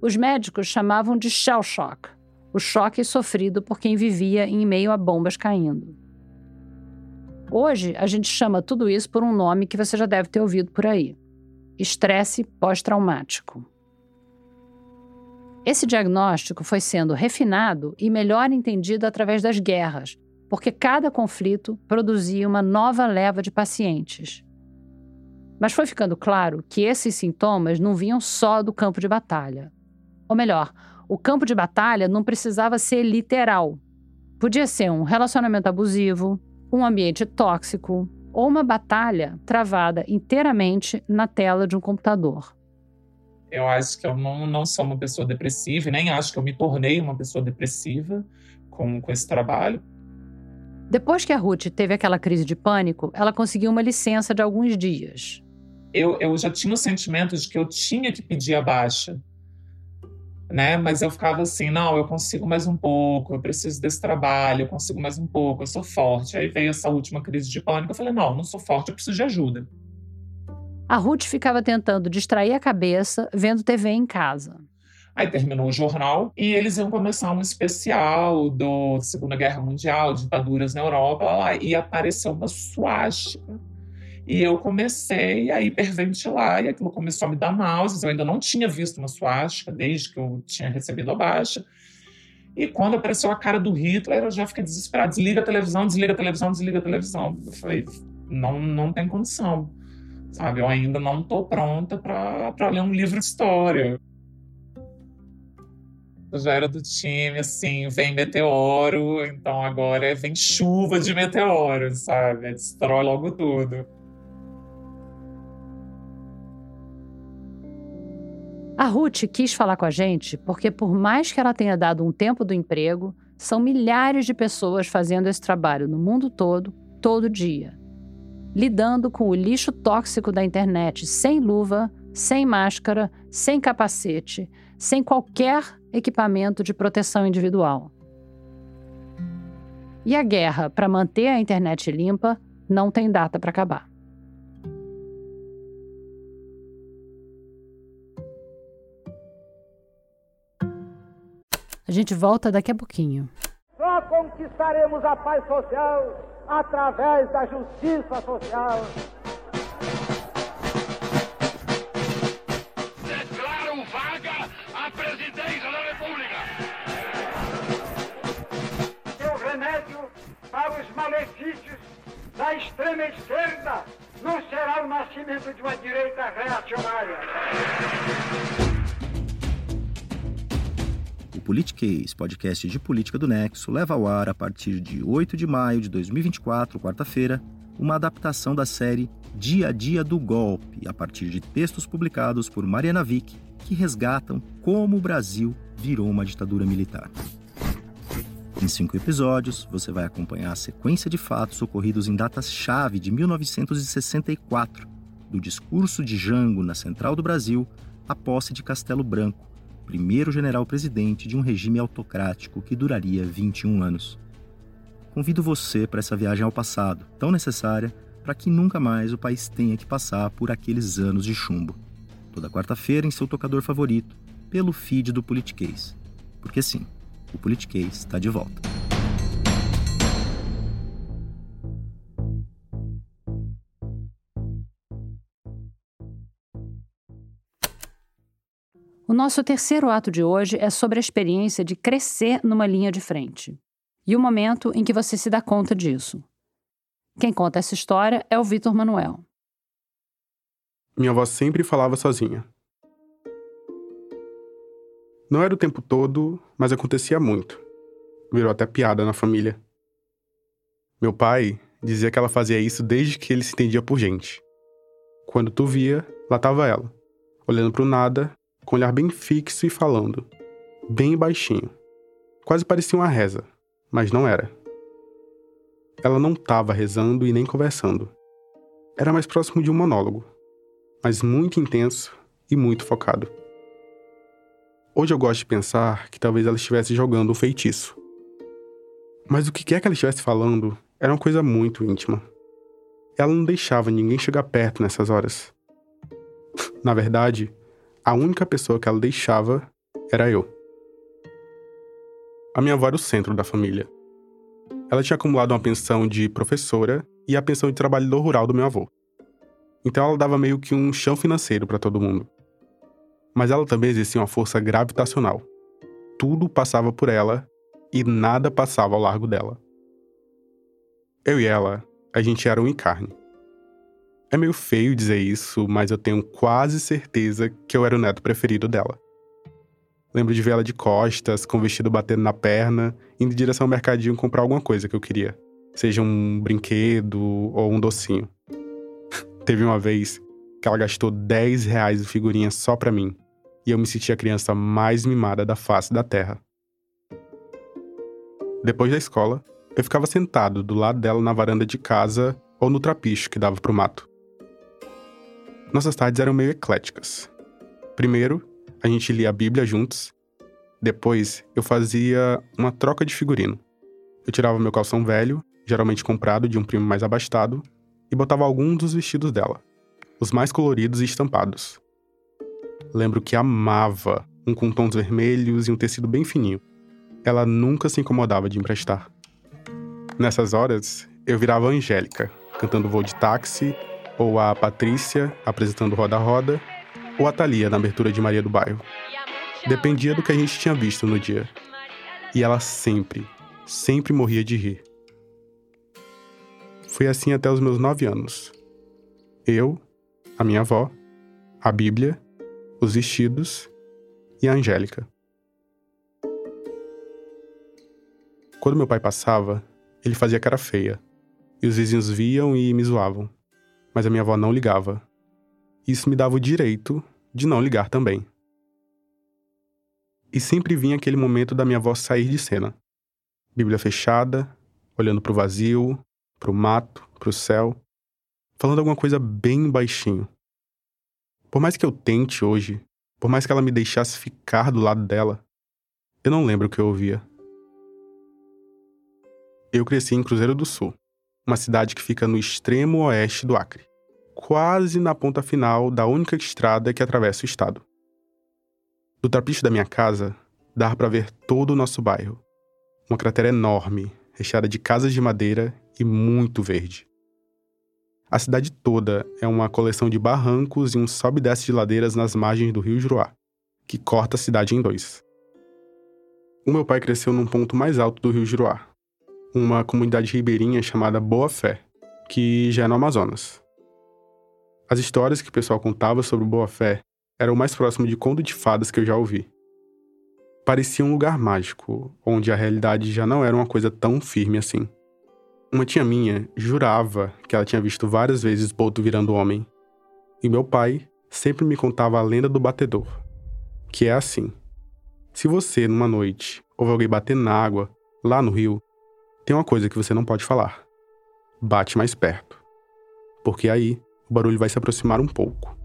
Os médicos chamavam de shell shock, o choque sofrido por quem vivia em meio a bombas caindo. Hoje, a gente chama tudo isso por um nome que você já deve ter ouvido por aí: estresse pós-traumático. Esse diagnóstico foi sendo refinado e melhor entendido através das guerras, porque cada conflito produzia uma nova leva de pacientes. Mas foi ficando claro que esses sintomas não vinham só do campo de batalha. Ou melhor, o campo de batalha não precisava ser literal. Podia ser um relacionamento abusivo, um ambiente tóxico ou uma batalha travada inteiramente na tela de um computador. Eu acho que eu não, não sou uma pessoa depressiva, e nem acho que eu me tornei uma pessoa depressiva com, com esse trabalho. Depois que a Ruth teve aquela crise de pânico, ela conseguiu uma licença de alguns dias. Eu, eu já tinha o sentimento de que eu tinha que pedir a baixa, né? Mas eu ficava assim, não, eu consigo mais um pouco, eu preciso desse trabalho, eu consigo mais um pouco, eu sou forte. Aí veio essa última crise de pânico, eu falei, não, não sou forte, eu preciso de ajuda. A Ruth ficava tentando distrair a cabeça vendo TV em casa. Aí terminou o jornal e eles iam começar um especial do Segunda Guerra Mundial, ditaduras na Europa, lá, e apareceu uma suástica. E eu comecei a hiperventilar e aquilo começou a me dar náuseas. Eu ainda não tinha visto uma suástica desde que eu tinha recebido a baixa. E quando apareceu a cara do Hitler, eu já fiquei desesperada. Desliga a televisão, desliga a televisão, desliga a televisão. Eu falei, não, não tem condição sabe? Eu ainda não estou pronta para ler um livro de história. Eu já era do time, assim, vem meteoro, então agora é, vem chuva de meteoro, sabe? Destrói logo tudo. A Ruth quis falar com a gente porque, por mais que ela tenha dado um tempo do emprego, são milhares de pessoas fazendo esse trabalho no mundo todo, todo dia. Lidando com o lixo tóxico da internet sem luva, sem máscara, sem capacete, sem qualquer equipamento de proteção individual. E a guerra para manter a internet limpa não tem data para acabar. A gente volta daqui a pouquinho. Só conquistaremos a paz social através da justiça social. Declaro vaga a presidência da República. O remédio para os malefícios da extrema esquerda não será o nascimento de uma direita reacionária. Politiquês, podcast de política do Nexo, leva ao ar a partir de 8 de maio de 2024, quarta-feira, uma adaptação da série Dia a Dia do Golpe, a partir de textos publicados por Mariana Vick, que resgatam como o Brasil virou uma ditadura militar. Em cinco episódios, você vai acompanhar a sequência de fatos ocorridos em datas-chave de 1964, do discurso de Jango na Central do Brasil à posse de Castelo Branco, primeiro general-presidente de um regime autocrático que duraria 21 anos. Convido você para essa viagem ao passado, tão necessária para que nunca mais o país tenha que passar por aqueles anos de chumbo. Toda quarta-feira em seu tocador favorito, pelo feed do Politiquês. Porque sim, o Politiquês está de volta. O nosso terceiro ato de hoje é sobre a experiência de crescer numa linha de frente e o momento em que você se dá conta disso. Quem conta essa história é o Vitor Manuel. Minha avó sempre falava sozinha. Não era o tempo todo, mas acontecia muito. Virou até piada na família. Meu pai dizia que ela fazia isso desde que ele se entendia por gente. Quando tu via, lá estava ela, olhando para o nada com olhar bem fixo e falando, bem baixinho. Quase parecia uma reza, mas não era. Ela não estava rezando e nem conversando. Era mais próximo de um monólogo, mas muito intenso e muito focado. Hoje eu gosto de pensar que talvez ela estivesse jogando um feitiço. Mas o que quer que ela estivesse falando era uma coisa muito íntima. Ela não deixava ninguém chegar perto nessas horas. Na verdade, a única pessoa que ela deixava era eu. A minha avó era o centro da família. Ela tinha acumulado uma pensão de professora e a pensão de trabalhador rural do meu avô. Então ela dava meio que um chão financeiro para todo mundo. Mas ela também exercia uma força gravitacional. Tudo passava por ela e nada passava ao largo dela. Eu e ela, a gente era um encarne. É meio feio dizer isso, mas eu tenho quase certeza que eu era o neto preferido dela. Lembro de ver ela de costas, com o vestido batendo na perna, indo em direção ao mercadinho comprar alguma coisa que eu queria. Seja um brinquedo ou um docinho. Teve uma vez que ela gastou 10 reais de figurinha só pra mim. E eu me senti a criança mais mimada da face da terra. Depois da escola, eu ficava sentado do lado dela na varanda de casa ou no trapicho que dava pro mato. Nossas tardes eram meio ecléticas. Primeiro, a gente lia a Bíblia juntos. Depois, eu fazia uma troca de figurino. Eu tirava meu calção velho, geralmente comprado de um primo mais abastado, e botava alguns dos vestidos dela, os mais coloridos e estampados. Lembro que amava um com tons vermelhos e um tecido bem fininho. Ela nunca se incomodava de emprestar. Nessas horas, eu virava Angélica, cantando voo de táxi ou a Patrícia apresentando Roda Roda, ou a Thalia na abertura de Maria do Bairro. Dependia do que a gente tinha visto no dia. E ela sempre, sempre morria de rir. Foi assim até os meus nove anos. Eu, a minha avó, a Bíblia, os vestidos e a Angélica. Quando meu pai passava, ele fazia cara feia, e os vizinhos viam e me zoavam mas a minha avó não ligava. Isso me dava o direito de não ligar também. E sempre vinha aquele momento da minha avó sair de cena. Bíblia fechada, olhando para o vazio, para o mato, para o céu, falando alguma coisa bem baixinho. Por mais que eu tente hoje, por mais que ela me deixasse ficar do lado dela, eu não lembro o que eu ouvia. Eu cresci em Cruzeiro do Sul, uma cidade que fica no extremo oeste do Acre, quase na ponta final da única estrada que atravessa o estado. Do trapiche da minha casa, dá para ver todo o nosso bairro. Uma cratera enorme, recheada de casas de madeira e muito verde. A cidade toda é uma coleção de barrancos e um sobe e desce de ladeiras nas margens do rio Juruá, que corta a cidade em dois. O meu pai cresceu num ponto mais alto do rio Juruá, uma comunidade ribeirinha chamada Boa Fé, que já é no Amazonas. As histórias que o pessoal contava sobre Boa Fé eram o mais próximo de conto de fadas que eu já ouvi. Parecia um lugar mágico, onde a realidade já não era uma coisa tão firme assim. Uma tia minha jurava que ela tinha visto várias vezes Boto virando homem. E meu pai sempre me contava a lenda do batedor, que é assim: se você, numa noite, ouve alguém batendo na água, lá no rio, tem uma coisa que você não pode falar. Bate mais perto. Porque aí o barulho vai se aproximar um pouco.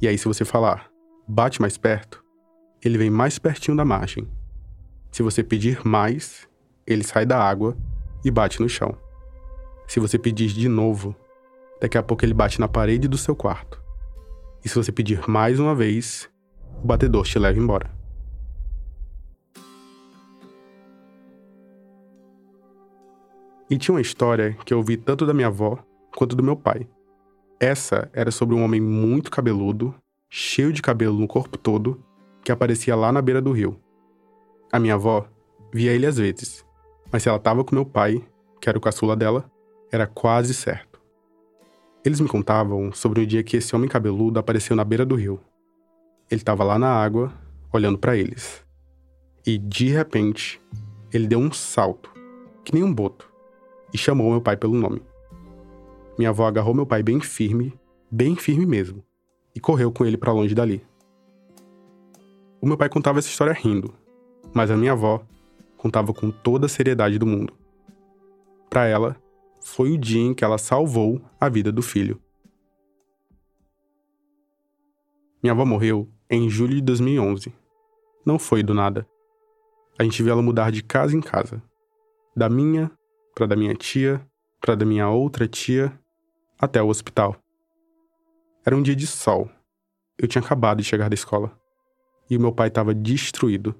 E aí, se você falar, bate mais perto, ele vem mais pertinho da margem. Se você pedir mais, ele sai da água e bate no chão. Se você pedir de novo, daqui a pouco ele bate na parede do seu quarto. E se você pedir mais uma vez, o batedor te leva embora. E tinha uma história que eu ouvi tanto da minha avó quanto do meu pai. Essa era sobre um homem muito cabeludo, cheio de cabelo no corpo todo, que aparecia lá na beira do rio. A minha avó via ele às vezes, mas se ela estava com meu pai, que era o caçula dela, era quase certo. Eles me contavam sobre o dia que esse homem cabeludo apareceu na beira do rio. Ele estava lá na água, olhando para eles. E, de repente, ele deu um salto, que nem um boto, e chamou meu pai pelo nome. Minha avó agarrou meu pai bem firme, bem firme mesmo, e correu com ele para longe dali. O meu pai contava essa história rindo, mas a minha avó contava com toda a seriedade do mundo. Para ela, foi o dia em que ela salvou a vida do filho. Minha avó morreu em julho de 2011. Não foi do nada. A gente viu ela mudar de casa em casa. Da minha para da minha tia, para da minha outra tia até o hospital. Era um dia de sol. Eu tinha acabado de chegar da escola. E o meu pai estava destruído.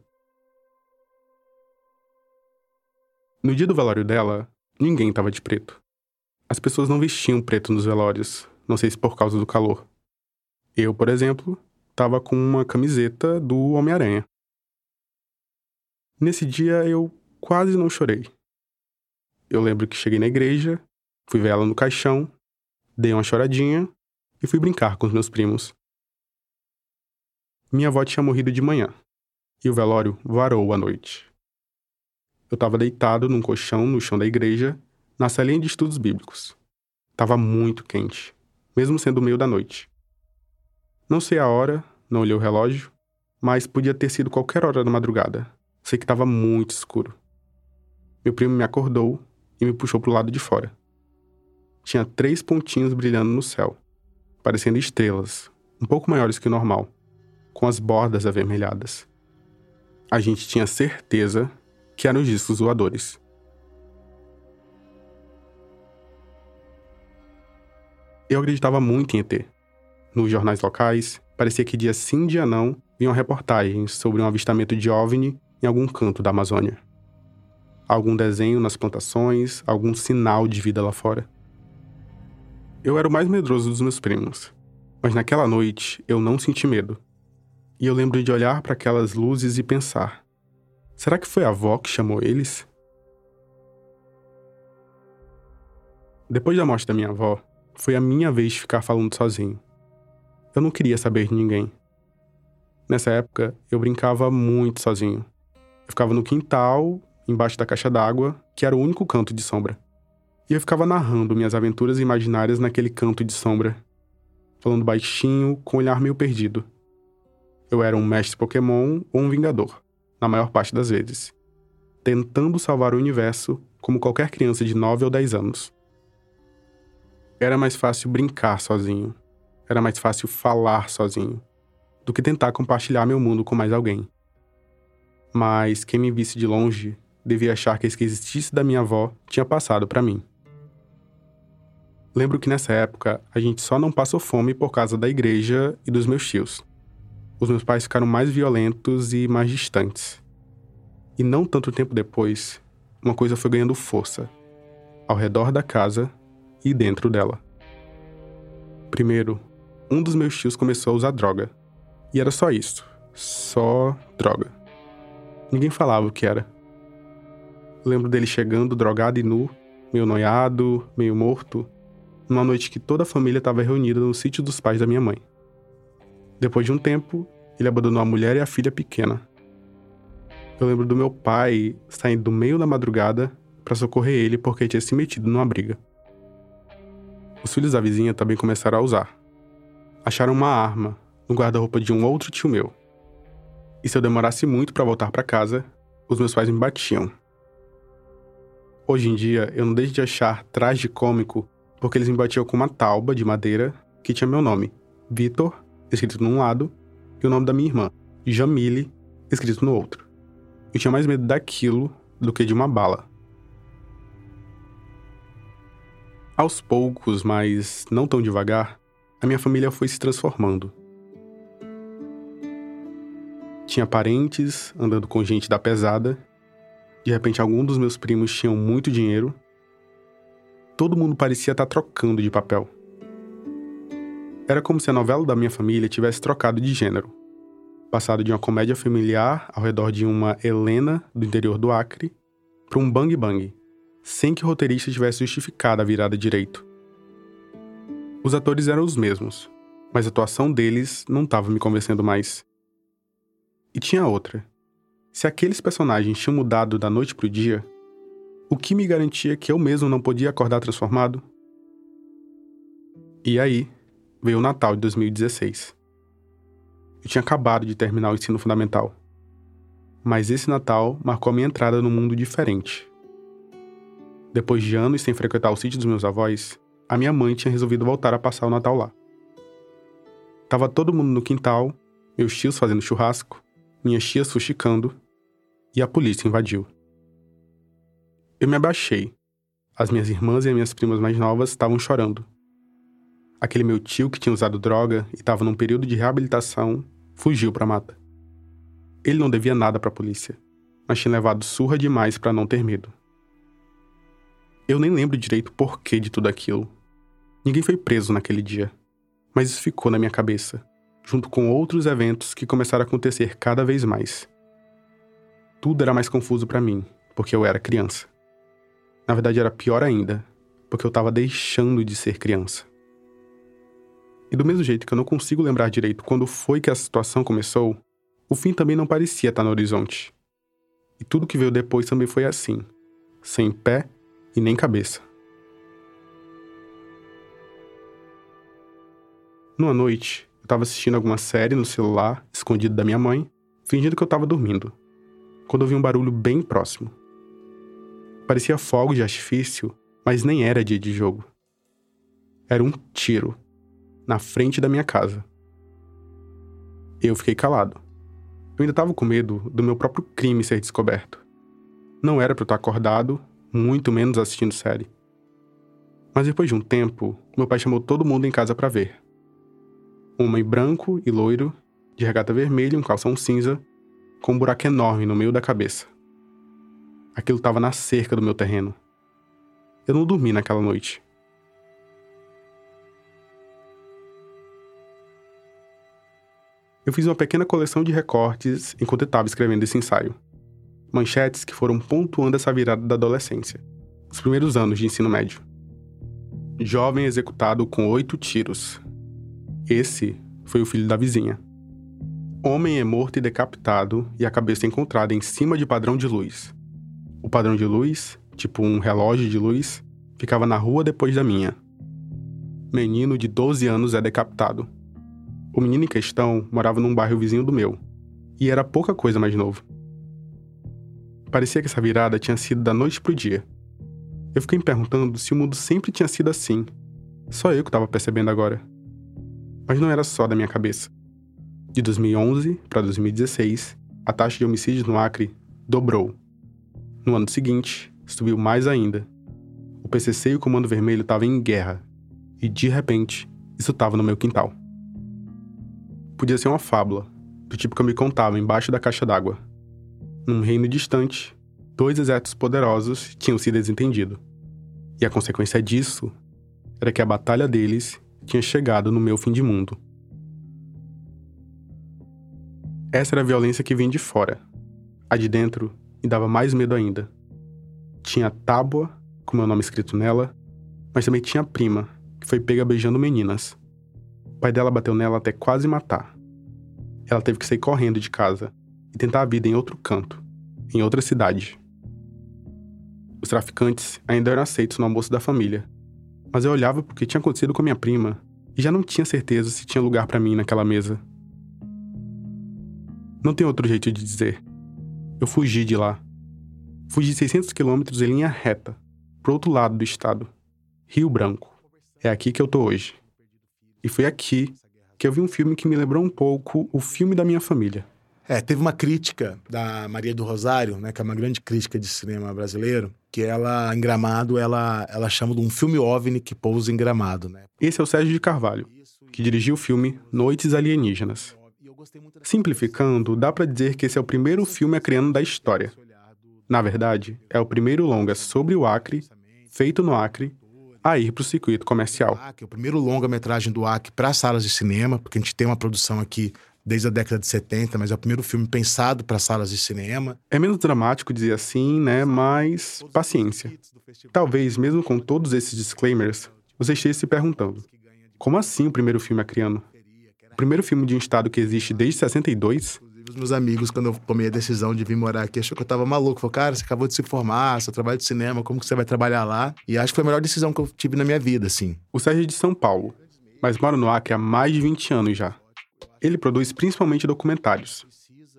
No dia do velório dela, ninguém estava de preto. As pessoas não vestiam preto nos velórios, não sei se por causa do calor. Eu, por exemplo, estava com uma camiseta do Homem-Aranha. Nesse dia eu quase não chorei. Eu lembro que cheguei na igreja, fui ver ela no caixão dei uma choradinha e fui brincar com os meus primos. Minha avó tinha morrido de manhã e o velório varou à noite. Eu estava deitado num colchão no chão da igreja, na salinha de estudos bíblicos. Tava muito quente, mesmo sendo meio da noite. Não sei a hora, não olhei o relógio, mas podia ter sido qualquer hora da madrugada. Sei que estava muito escuro. Meu primo me acordou e me puxou para o lado de fora tinha três pontinhos brilhando no céu, parecendo estrelas, um pouco maiores que o normal, com as bordas avermelhadas. A gente tinha certeza que eram os discos voadores. Eu acreditava muito em ET. Nos jornais locais, parecia que dia sim, dia não, vinham reportagens sobre um avistamento de OVNI em algum canto da Amazônia. Algum desenho nas plantações, algum sinal de vida lá fora. Eu era o mais medroso dos meus primos, mas naquela noite eu não senti medo. E eu lembro de olhar para aquelas luzes e pensar: será que foi a avó que chamou eles? Depois da morte da minha avó, foi a minha vez de ficar falando sozinho. Eu não queria saber de ninguém. Nessa época, eu brincava muito sozinho. Eu ficava no quintal, embaixo da caixa d'água, que era o único canto de sombra. E eu ficava narrando minhas aventuras imaginárias naquele canto de sombra, falando baixinho, com um olhar meio perdido. eu era um mestre Pokémon ou um Vingador, na maior parte das vezes, tentando salvar o universo como qualquer criança de 9 ou 10 anos. Era mais fácil brincar sozinho, era mais fácil falar sozinho, do que tentar compartilhar meu mundo com mais alguém. Mas quem me visse de longe devia achar que a esquisitice da minha avó tinha passado para mim. Lembro que nessa época a gente só não passou fome por causa da igreja e dos meus tios. Os meus pais ficaram mais violentos e mais distantes. E não tanto tempo depois, uma coisa foi ganhando força ao redor da casa e dentro dela. Primeiro, um dos meus tios começou a usar droga. E era só isso. Só droga. Ninguém falava o que era. Lembro dele chegando drogado e nu, meio noiado, meio morto, numa noite que toda a família estava reunida no sítio dos pais da minha mãe. Depois de um tempo, ele abandonou a mulher e a filha pequena. Eu lembro do meu pai saindo do meio da madrugada para socorrer ele porque tinha se metido numa briga. Os filhos da vizinha também começaram a usar. Acharam uma arma no guarda-roupa de um outro tio meu. E se eu demorasse muito para voltar para casa, os meus pais me batiam. Hoje em dia, eu não deixo de achar tragicômico porque eles me batiam com uma tauba de madeira que tinha meu nome, Vitor, escrito num lado, e o nome da minha irmã, Jamile, escrito no outro. Eu tinha mais medo daquilo do que de uma bala. Aos poucos, mas não tão devagar, a minha família foi se transformando. Tinha parentes andando com gente da pesada. De repente, alguns dos meus primos tinham muito dinheiro todo mundo parecia estar tá trocando de papel. Era como se a novela da minha família tivesse trocado de gênero. Passado de uma comédia familiar ao redor de uma Helena do interior do Acre para um bang bang, sem que o roteirista tivesse justificado a virada direito. Os atores eram os mesmos, mas a atuação deles não estava me convencendo mais. E tinha outra. Se aqueles personagens tinham mudado da noite para o dia, o que me garantia que eu mesmo não podia acordar transformado? E aí, veio o Natal de 2016. Eu tinha acabado de terminar o ensino fundamental. Mas esse Natal marcou a minha entrada num mundo diferente. Depois de anos sem frequentar o sítio dos meus avós, a minha mãe tinha resolvido voltar a passar o Natal lá. Tava todo mundo no quintal, meus tios fazendo churrasco, minhas tias fuxicando, e a polícia invadiu. Eu me abaixei. As minhas irmãs e as minhas primas mais novas estavam chorando. Aquele meu tio que tinha usado droga e estava num período de reabilitação fugiu para a mata. Ele não devia nada para a polícia, mas tinha levado surra demais para não ter medo. Eu nem lembro direito o porquê de tudo aquilo. Ninguém foi preso naquele dia, mas isso ficou na minha cabeça, junto com outros eventos que começaram a acontecer cada vez mais. Tudo era mais confuso para mim, porque eu era criança. Na verdade, era pior ainda, porque eu estava deixando de ser criança. E do mesmo jeito que eu não consigo lembrar direito quando foi que a situação começou, o fim também não parecia estar no horizonte. E tudo que veio depois também foi assim, sem pé e nem cabeça. Numa noite, eu estava assistindo alguma série no celular, escondido da minha mãe, fingindo que eu estava dormindo, quando ouvi um barulho bem próximo. Parecia fogo de artifício, mas nem era dia de jogo. Era um tiro na frente da minha casa. Eu fiquei calado. Eu ainda estava com medo do meu próprio crime ser descoberto. Não era para eu estar acordado, muito menos assistindo série. Mas depois de um tempo, meu pai chamou todo mundo em casa para ver. Um homem branco e loiro, de regata vermelha e um calção cinza, com um buraco enorme no meio da cabeça. Aquilo estava na cerca do meu terreno. Eu não dormi naquela noite. Eu fiz uma pequena coleção de recortes enquanto estava escrevendo esse ensaio. Manchetes que foram pontuando essa virada da adolescência, os primeiros anos de ensino médio. Jovem executado com oito tiros. Esse foi o filho da vizinha. Homem é morto e decapitado e a cabeça encontrada em cima de padrão de luz. O padrão de luz, tipo um relógio de luz, ficava na rua depois da minha. Menino de 12 anos é decapitado. O menino em questão morava num bairro vizinho do meu, e era pouca coisa mais novo. Parecia que essa virada tinha sido da noite pro dia. Eu fiquei me perguntando se o mundo sempre tinha sido assim. Só eu que estava percebendo agora. Mas não era só da minha cabeça. De 2011 para 2016, a taxa de homicídios no Acre dobrou. No ano seguinte, subiu mais ainda. O PCC e o Comando Vermelho estavam em guerra. E de repente, isso estava no meu quintal. Podia ser uma fábula, do tipo que eu me contava embaixo da caixa d'água. Num reino distante, dois exércitos poderosos tinham se desentendido. E a consequência disso era que a batalha deles tinha chegado no meu fim de mundo. Essa era a violência que vinha de fora. A de dentro me dava mais medo ainda. Tinha a tábua, com meu nome escrito nela, mas também tinha a prima, que foi pega beijando meninas. O pai dela bateu nela até quase matar. Ela teve que sair correndo de casa e tentar a vida em outro canto, em outra cidade. Os traficantes ainda eram aceitos no almoço da família, mas eu olhava porque tinha acontecido com a minha prima e já não tinha certeza se tinha lugar para mim naquela mesa. Não tem outro jeito de dizer. Eu fugi de lá. Fugi 600 quilômetros em linha reta, pro outro lado do estado. Rio Branco. É aqui que eu tô hoje. E foi aqui que eu vi um filme que me lembrou um pouco o filme da minha família. É, teve uma crítica da Maria do Rosário, né, que é uma grande crítica de cinema brasileiro, que ela, em Gramado, ela, ela chama de um filme OVNI que pousa em Gramado, né? Esse é o Sérgio de Carvalho, que dirigiu o filme Noites Alienígenas. Simplificando, dá para dizer que esse é o primeiro filme acriano da história. Na verdade, é o primeiro longa sobre o Acre, feito no Acre, a ir para o circuito comercial. É o primeiro longa-metragem do Acre para salas de cinema, porque a gente tem uma produção aqui desde a década de 70, mas é o primeiro filme pensado para salas de cinema. É menos dramático dizer assim, né? Mas paciência. Talvez, mesmo com todos esses disclaimers, você esteja se perguntando: como assim o primeiro filme acriano? O primeiro filme de um estado que existe desde 62? Os meus amigos, quando eu tomei a decisão de vir morar aqui, achou que eu tava maluco. Falou, cara, você acabou de se formar, seu trabalho de cinema, como que você vai trabalhar lá? E acho que foi a melhor decisão que eu tive na minha vida, assim. O Sérgio é de São Paulo, mas mora no Acre há mais de 20 anos já. Ele produz principalmente documentários.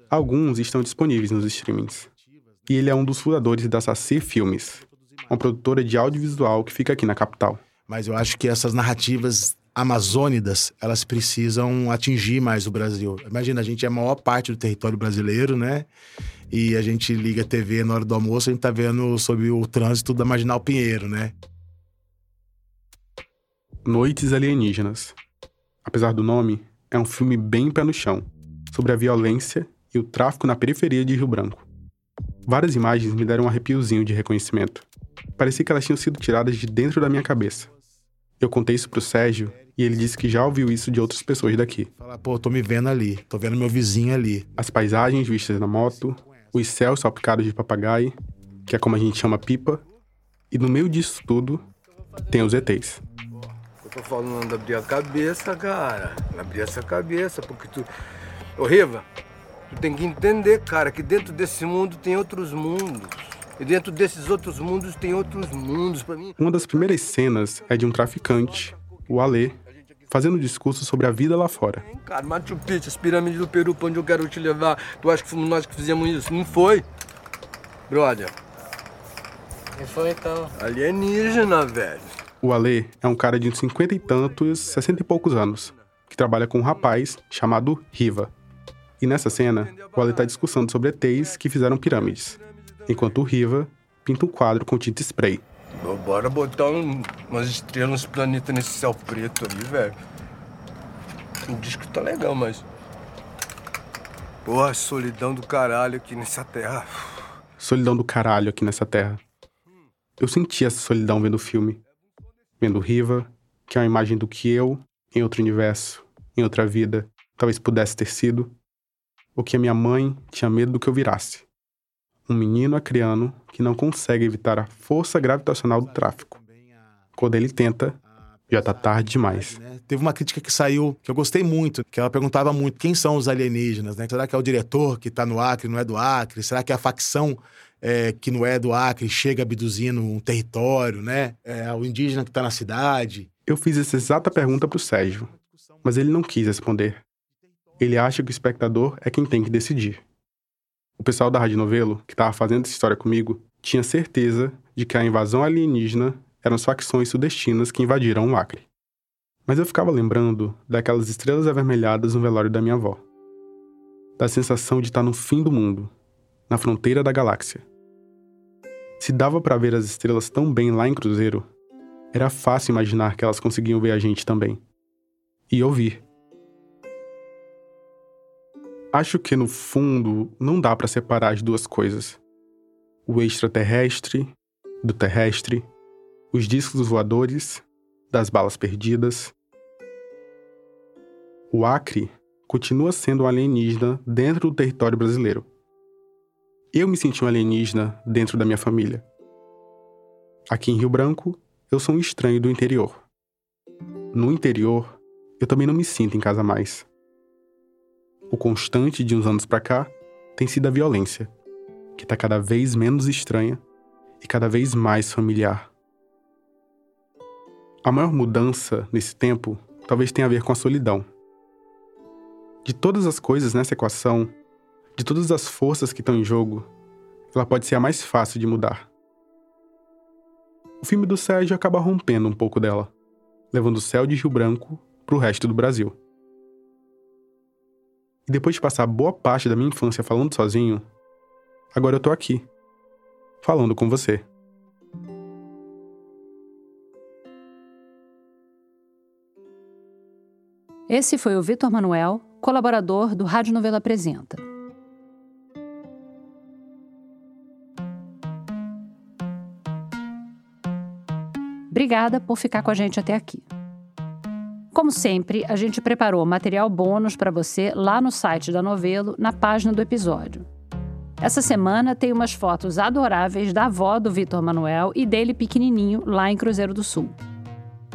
Alguns estão disponíveis nos streamings. E ele é um dos fundadores da Saci Filmes, uma produtora de audiovisual que fica aqui na capital. Mas eu acho que essas narrativas amazônidas, elas precisam atingir mais o Brasil. Imagina, a gente é a maior parte do território brasileiro, né? E a gente liga a TV na hora do almoço, a gente tá vendo sobre o trânsito da Marginal Pinheiro, né? Noites Alienígenas. Apesar do nome, é um filme bem pé no chão, sobre a violência e o tráfico na periferia de Rio Branco. Várias imagens me deram um arrepiozinho de reconhecimento. Parecia que elas tinham sido tiradas de dentro da minha cabeça. Eu contei isso pro Sérgio e ele disse que já ouviu isso de outras pessoas daqui. Fala, pô, tô me vendo ali, tô vendo meu vizinho ali. As paisagens vistas na moto, os céus salpicados de papagaio, que é como a gente chama pipa, e no meio disso tudo tem os ETs. Eu tô falando abrir a cabeça, cara. Abrir essa cabeça, porque tu. Ô Riva, tu tem que entender, cara, que dentro desse mundo tem outros mundos. E dentro desses outros mundos tem outros mundos para mim. Uma das primeiras cenas é de um traficante, o Alê, fazendo um discurso sobre a vida lá fora. Cara, Machu Picchu, as pirâmides do Peru, pra onde eu quero te levar. Tu acha que fomos nós que fizemos isso? Não foi? Brother. Quem foi então? Alienígena, velho. O Alê é um cara de uns cinquenta e tantos, sessenta e poucos anos, que trabalha com um rapaz chamado Riva. E nessa cena, o Alê está discussando sobre ETs que fizeram pirâmides, enquanto o Riva pinta um quadro com tinta spray. Bora botar um, umas estrelas, uns planetas nesse céu preto ali, velho. O disco tá legal, mas. Porra, solidão do caralho aqui nessa terra. Solidão do caralho aqui nessa terra. Eu senti essa solidão vendo o filme. Vendo Riva, que é uma imagem do que eu, em outro universo, em outra vida, talvez pudesse ter sido. Ou que a minha mãe tinha medo do que eu virasse. Um menino acriano que não consegue evitar a força gravitacional do tráfico. Quando ele tenta, já tá tarde demais. Teve uma crítica que saiu que eu gostei muito, que ela perguntava muito quem são os alienígenas, né? Será que é o diretor que tá no Acre, não é do Acre? Será que é a facção é, que não é do Acre chega abduzindo um território, né? É o indígena que tá na cidade. Eu fiz essa exata pergunta pro Sérgio. Mas ele não quis responder. Ele acha que o espectador é quem tem que decidir. O pessoal da Rádio Novelo, que estava fazendo essa história comigo, tinha certeza de que a invasão alienígena eram as facções sudestinas que invadiram o Acre. Mas eu ficava lembrando daquelas estrelas avermelhadas no velório da minha avó. Da sensação de estar no fim do mundo, na fronteira da galáxia. Se dava para ver as estrelas tão bem lá em Cruzeiro, era fácil imaginar que elas conseguiam ver a gente também. E ouvir. Acho que no fundo não dá para separar as duas coisas. O extraterrestre do terrestre, os discos voadores das balas perdidas. O Acre continua sendo um alienígena dentro do território brasileiro. Eu me senti um alienígena dentro da minha família. Aqui em Rio Branco, eu sou um estranho do interior. No interior, eu também não me sinto em casa mais. O constante de uns anos para cá tem sido a violência, que está cada vez menos estranha e cada vez mais familiar. A maior mudança nesse tempo talvez tenha a ver com a solidão. De todas as coisas nessa equação, de todas as forças que estão em jogo, ela pode ser a mais fácil de mudar. O filme do Sérgio acaba rompendo um pouco dela, levando o céu de Rio Branco para o resto do Brasil. E depois de passar boa parte da minha infância falando sozinho, agora eu tô aqui, falando com você. Esse foi o Vitor Manuel, colaborador do Rádio Novela Apresenta. Obrigada por ficar com a gente até aqui. Como sempre, a gente preparou material bônus para você lá no site da Novelo, na página do episódio. Essa semana tem umas fotos adoráveis da avó do Vitor Manuel e dele pequenininho lá em Cruzeiro do Sul.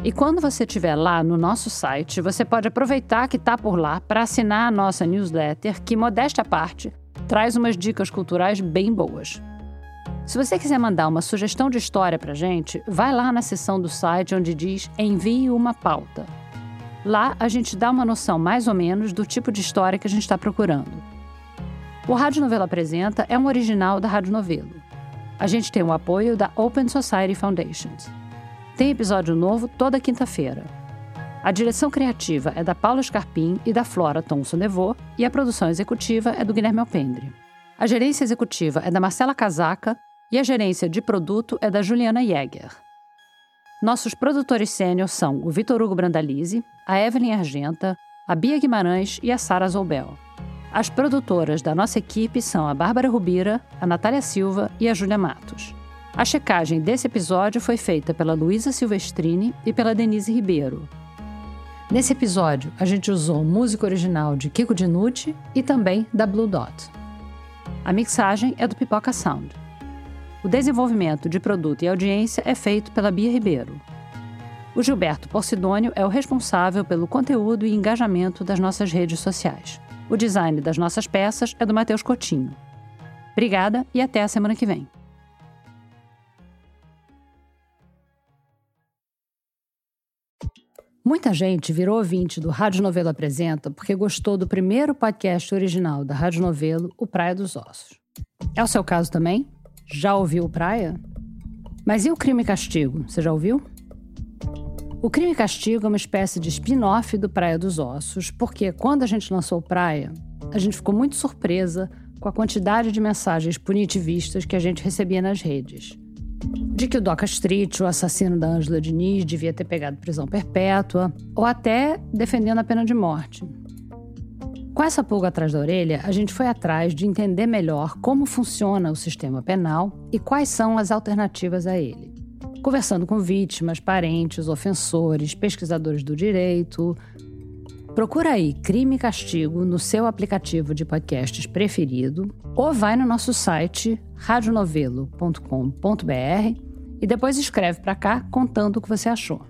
E quando você estiver lá no nosso site, você pode aproveitar que está por lá para assinar a nossa newsletter, que, modesta parte, traz umas dicas culturais bem boas. Se você quiser mandar uma sugestão de história para gente, vai lá na seção do site onde diz Envie uma pauta. Lá a gente dá uma noção mais ou menos do tipo de história que a gente está procurando. O Rádio Novelo Apresenta é um original da Rádio Novelo. A gente tem o apoio da Open Society Foundations. Tem episódio novo toda quinta-feira. A direção criativa é da Paula Scarpim e da Flora Thomson Nevô, e a produção executiva é do Guilherme Alpendre. A gerência executiva é da Marcela Casaca e a gerência de produto é da Juliana Jäger. Nossos produtores sênior são o Vitor Hugo Brandalize, a Evelyn Argenta, a Bia Guimarães e a Sara Zoubel. As produtoras da nossa equipe são a Bárbara Rubira, a Natália Silva e a Júlia Matos. A checagem desse episódio foi feita pela Luísa Silvestrini e pela Denise Ribeiro. Nesse episódio, a gente usou música original de Kiko Dinucci e também da Blue Dot. A mixagem é do Pipoca Sound. O desenvolvimento de produto e audiência é feito pela Bia Ribeiro. O Gilberto Porcidônio é o responsável pelo conteúdo e engajamento das nossas redes sociais. O design das nossas peças é do Matheus Cotinho. Obrigada e até a semana que vem. Muita gente virou ouvinte do Rádio Novelo Apresenta porque gostou do primeiro podcast original da Rádio Novelo, O Praia dos Ossos. É o seu caso também? Já ouviu Praia? Mas e o Crime e Castigo? Você já ouviu? O Crime e Castigo é uma espécie de spin-off do Praia dos Ossos, porque quando a gente lançou Praia, a gente ficou muito surpresa com a quantidade de mensagens punitivistas que a gente recebia nas redes. De que o Doca Street, o assassino da Ângela Diniz, devia ter pegado prisão perpétua, ou até defendendo a pena de morte. Com essa pulga atrás da orelha, a gente foi atrás de entender melhor como funciona o sistema penal e quais são as alternativas a ele conversando com vítimas, parentes, ofensores, pesquisadores do direito. Procura aí Crime e Castigo no seu aplicativo de podcasts preferido ou vai no nosso site radionovelo.com.br e depois escreve para cá contando o que você achou.